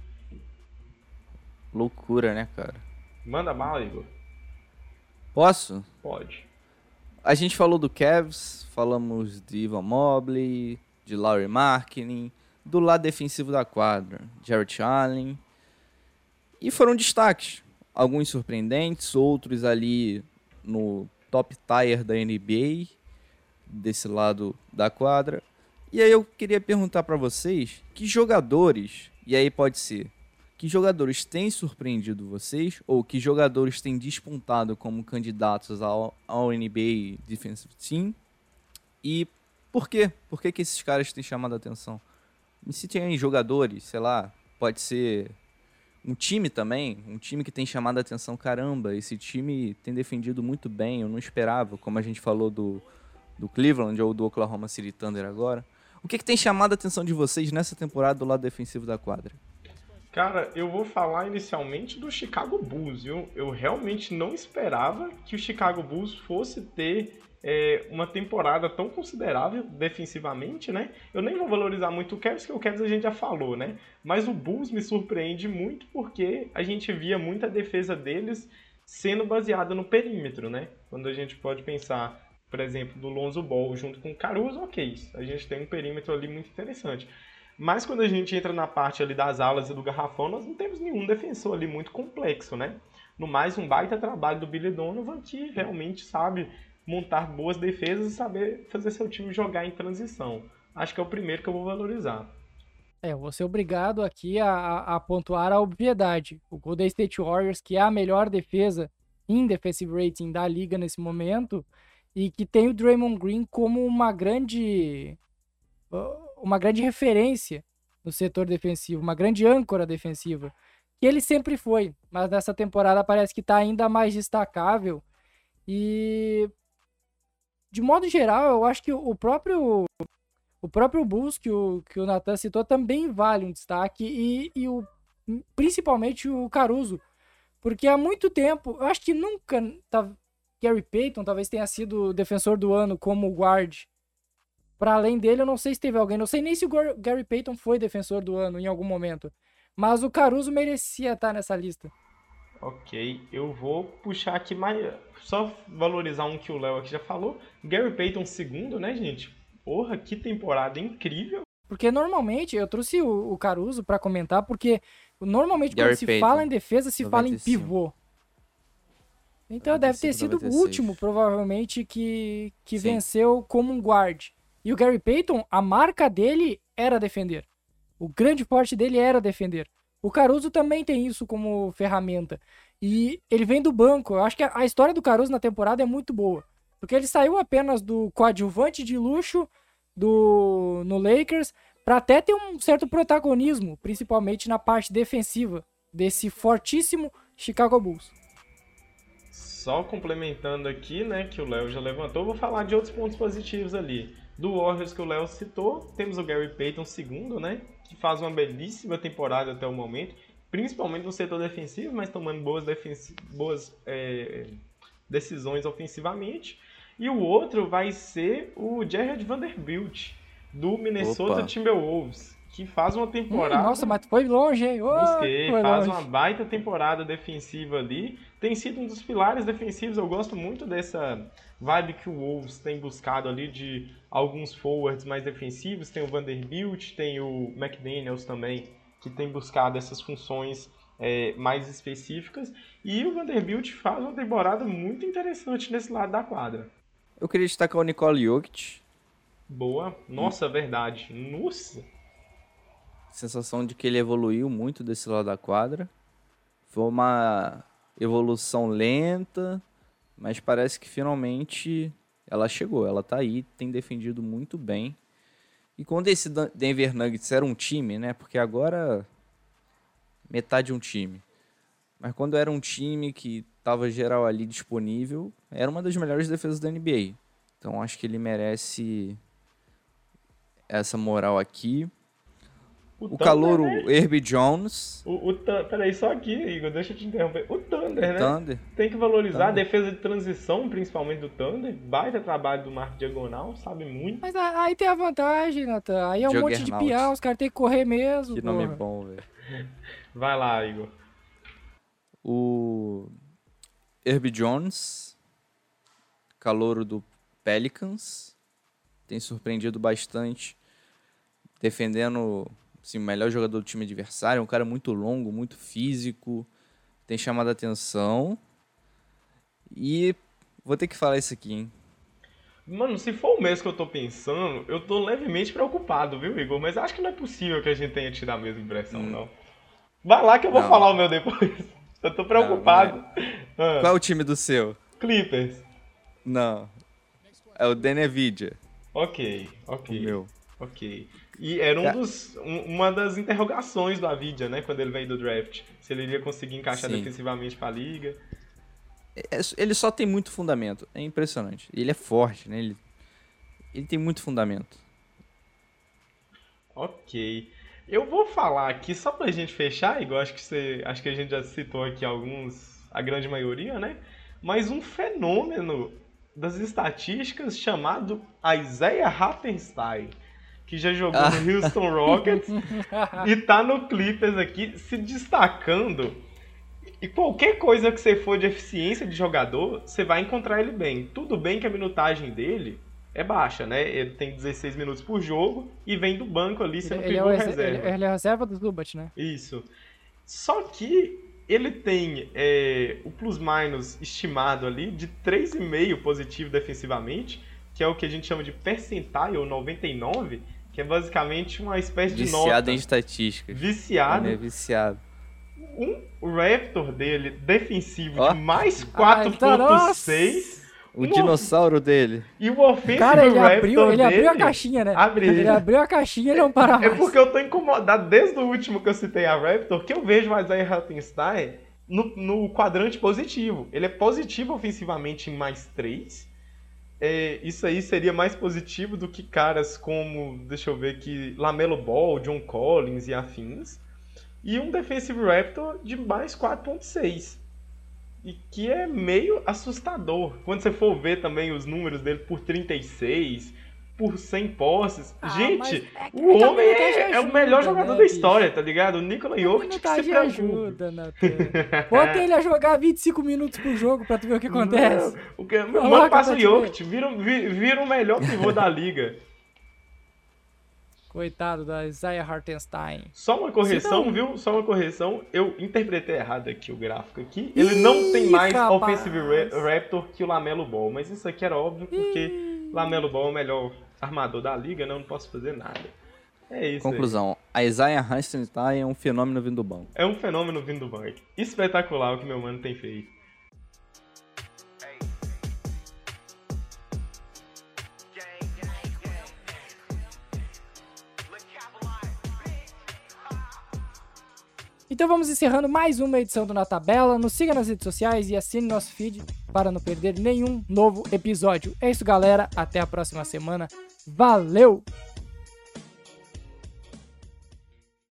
Loucura, né, cara? Manda bala, Igor. Posso? Pode. A gente falou do Cavs, falamos de Ivan Mobley, de Laurie Marketing, do lado defensivo da quadra, Jarrett Allen, e foram destaques. Alguns surpreendentes, outros ali no top tier da NBA, desse lado da quadra. E aí eu queria perguntar para vocês que jogadores, e aí pode ser, que jogadores têm surpreendido vocês ou que jogadores têm despontado como candidatos ao, ao NBA Defensive Team? E por quê? Por que, que esses caras têm chamado a atenção? Me citem jogadores, sei lá, pode ser um time também, um time que tem chamado a atenção, caramba, esse time tem defendido muito bem, eu não esperava, como a gente falou do, do Cleveland ou do Oklahoma City Thunder agora. O que, que tem chamado a atenção de vocês nessa temporada do lado defensivo da quadra? Cara, eu vou falar inicialmente do Chicago Bulls. Eu, eu realmente não esperava que o Chicago Bulls fosse ter é, uma temporada tão considerável defensivamente, né? Eu nem vou valorizar muito o Cavs, que o Cavs a gente já falou, né? Mas o Bulls me surpreende muito porque a gente via muita defesa deles sendo baseada no perímetro, né? Quando a gente pode pensar, por exemplo, do Lonzo Ball junto com o Caruso, ok, a gente tem um perímetro ali muito interessante. Mas quando a gente entra na parte ali das alas e do garrafão, nós não temos nenhum defensor ali muito complexo, né? No mais, um baita trabalho do Billy Donovan que realmente sabe montar boas defesas e saber fazer seu time jogar em transição. Acho que é o primeiro que eu vou valorizar. É, eu vou ser obrigado aqui a, a pontuar a obviedade. O Golden State Warriors, que é a melhor defesa em defensive rating da liga nesse momento, e que tem o Draymond Green como uma grande uma grande referência no setor defensivo, uma grande âncora defensiva. que ele sempre foi, mas nessa temporada parece que está ainda mais destacável. E de modo geral, eu acho que o próprio o próprio Bulls que o, que o Nathan citou também vale um destaque e, e o, principalmente o Caruso, porque há muito tempo, eu acho que nunca tá, Gary Payton talvez tenha sido defensor do ano como guard. Para além dele, eu não sei se teve alguém, não sei nem se o Gary Payton foi defensor do ano em algum momento, mas o Caruso merecia estar nessa lista. Ok, eu vou puxar aqui mais. Só valorizar um que o Léo aqui já falou. Gary Payton segundo, né, gente? Porra, que temporada incrível. Porque normalmente, eu trouxe o, o Caruso para comentar, porque normalmente Gary quando se Payton, fala em defesa, se 95. fala em pivô. Então 95, deve ter sido 96. o último, provavelmente, que, que venceu como um guard. E o Gary Payton, a marca dele era defender. O grande forte dele era defender. O Caruso também tem isso como ferramenta. E ele vem do banco. Eu acho que a história do Caruso na temporada é muito boa. Porque ele saiu apenas do coadjuvante de luxo do no Lakers para até ter um certo protagonismo, principalmente na parte defensiva desse fortíssimo Chicago Bulls. Só complementando aqui, né, que o Léo já levantou, vou falar de outros pontos positivos ali. Do Warriors que o Léo citou, temos o Gary Payton segundo, né, que faz uma belíssima temporada até o momento, principalmente no setor defensivo, mas tomando boas, boas é, decisões ofensivamente. E o outro vai ser o Jared Vanderbilt, do Minnesota Opa. Timberwolves, que faz uma temporada. Hum, nossa, mas foi longe, hein? Oh, busquei, faz longe. uma baita temporada defensiva ali. Tem sido um dos pilares defensivos. Eu gosto muito dessa vibe que o Wolves tem buscado ali de alguns forwards mais defensivos. Tem o Vanderbilt, tem o McDaniels também, que tem buscado essas funções é, mais específicas. E o Vanderbilt faz uma temporada muito interessante nesse lado da quadra. Eu queria destacar o Nicole Jokic. Boa. Nossa, hum. verdade. Nossa. Sensação de que ele evoluiu muito desse lado da quadra. Foi uma evolução lenta, mas parece que finalmente ela chegou. Ela tá aí, tem defendido muito bem. E quando esse Denver Nuggets era um time, né? Porque agora metade de um time. Mas quando era um time que estava geral ali disponível, era uma das melhores defesas da NBA. Então acho que ele merece essa moral aqui. O, o calouro né? Herbie Jones. O, o Peraí, só aqui, Igor, deixa eu te interromper. O Thunder, né? Thunder. Tem que valorizar Thunder. a defesa de transição, principalmente do Thunder. Baita trabalho do Marco Diagonal, sabe muito. Mas aí tem a vantagem, Nathan. Aí é um monte de pião, os caras têm que correr mesmo. Que porra. nome bom, velho. Vai lá, Igor. O Herbie Jones, calouro do Pelicans, tem surpreendido bastante, defendendo assim, o melhor jogador do time adversário, é um cara muito longo, muito físico, tem chamado a atenção. E vou ter que falar isso aqui, hein? Mano, se for o mês que eu tô pensando, eu tô levemente preocupado, viu, Igor? Mas acho que não é possível que a gente tenha tido a mesma impressão, hum. não. Vai lá que eu vou não. falar o meu depois. Eu tô preocupado. Não, ah. Qual é o time do seu? Clippers. Não. É o Denevidia. Ok, ok. O meu. Ok. E era um dos, um, uma das interrogações do Avidia, né? Quando ele veio do draft. Se ele iria conseguir encaixar Sim. defensivamente pra liga. É, ele só tem muito fundamento. É impressionante. Ele é forte, né? Ele, ele tem muito fundamento. Ok. Eu vou falar aqui, só pra gente fechar, igual acho que você. Acho que a gente já citou aqui alguns, a grande maioria, né? Mas um fenômeno das estatísticas chamado Isaiah Rappenstein, que já jogou ah. no Houston Rockets e tá no Clippers aqui se destacando. E qualquer coisa que você for de eficiência de jogador, você vai encontrar ele bem. Tudo bem que a minutagem dele é baixa, né? Ele tem 16 minutos por jogo e vem do banco ali sendo ele, ele é reserva. Ele, ele, é reserva do Zubat, né? Isso. Só que ele tem é, o plus-minus estimado ali de 3,5 positivo defensivamente, que é o que a gente chama de percentile, ou 99, que é basicamente uma espécie viciado de nota. Viciado em estatísticas. Viciado. Ele é viciado. Um Raptor dele defensivo oh. de mais 4,6. O Um dinossauro dele. E o Offensive Cara, ele abriu, ele abriu a dele- caixinha, né? Abre- Ele abriu a caixinha e não para É mais. porque eu tô incomodado desde o último que eu citei a Raptor, que eu vejo o Isaiah Hartenstein no, no quadrante positivo. Ele é positivo ofensivamente em mais 3. Isso aí seria mais positivo do que caras como, deixa eu ver aqui, Lamelo Ball, John Collins e afins. E um Defensive Raptor de mais 4.6. E que é meio assustador. Quando você for ver também os números dele por 36, por 100 posses. Ah, Gente, é o é homem é, é o ajuda, melhor jogador né, da história, tá ligado? O Nikola Jokic que se ajuda, Natan. Bota ele a jogar 25 minutos por jogo pra tu ver o que acontece. Não, o que, meu Coloca mano passa o. Jokic, vira, vi- vira o melhor pivô da liga. Coitado da Isaiah Hartenstein. Só uma correção, Se não- viu? Só uma correção. Eu interpretei errado aqui o gráfico aqui. Ele não tem Ih, mais rapaz. Offensive Ra- Raptor que o Lamelo Ball. Mas isso aqui era óbvio porque Lamelo Ball é o melhor armador da liga, né? Eu não posso fazer nada. É isso. aí. Conclusão. A Isaiah Hartenstein é um fenômeno vindo do banco. É um fenômeno vindo do banco. Espetacular o que meu mano tem feito. Então vamos encerrando mais uma edição do Na Tabela. Nos siga nas redes sociais e assine nosso feed para não perder nenhum novo episódio. É isso, galera. Até a próxima semana. Valeu!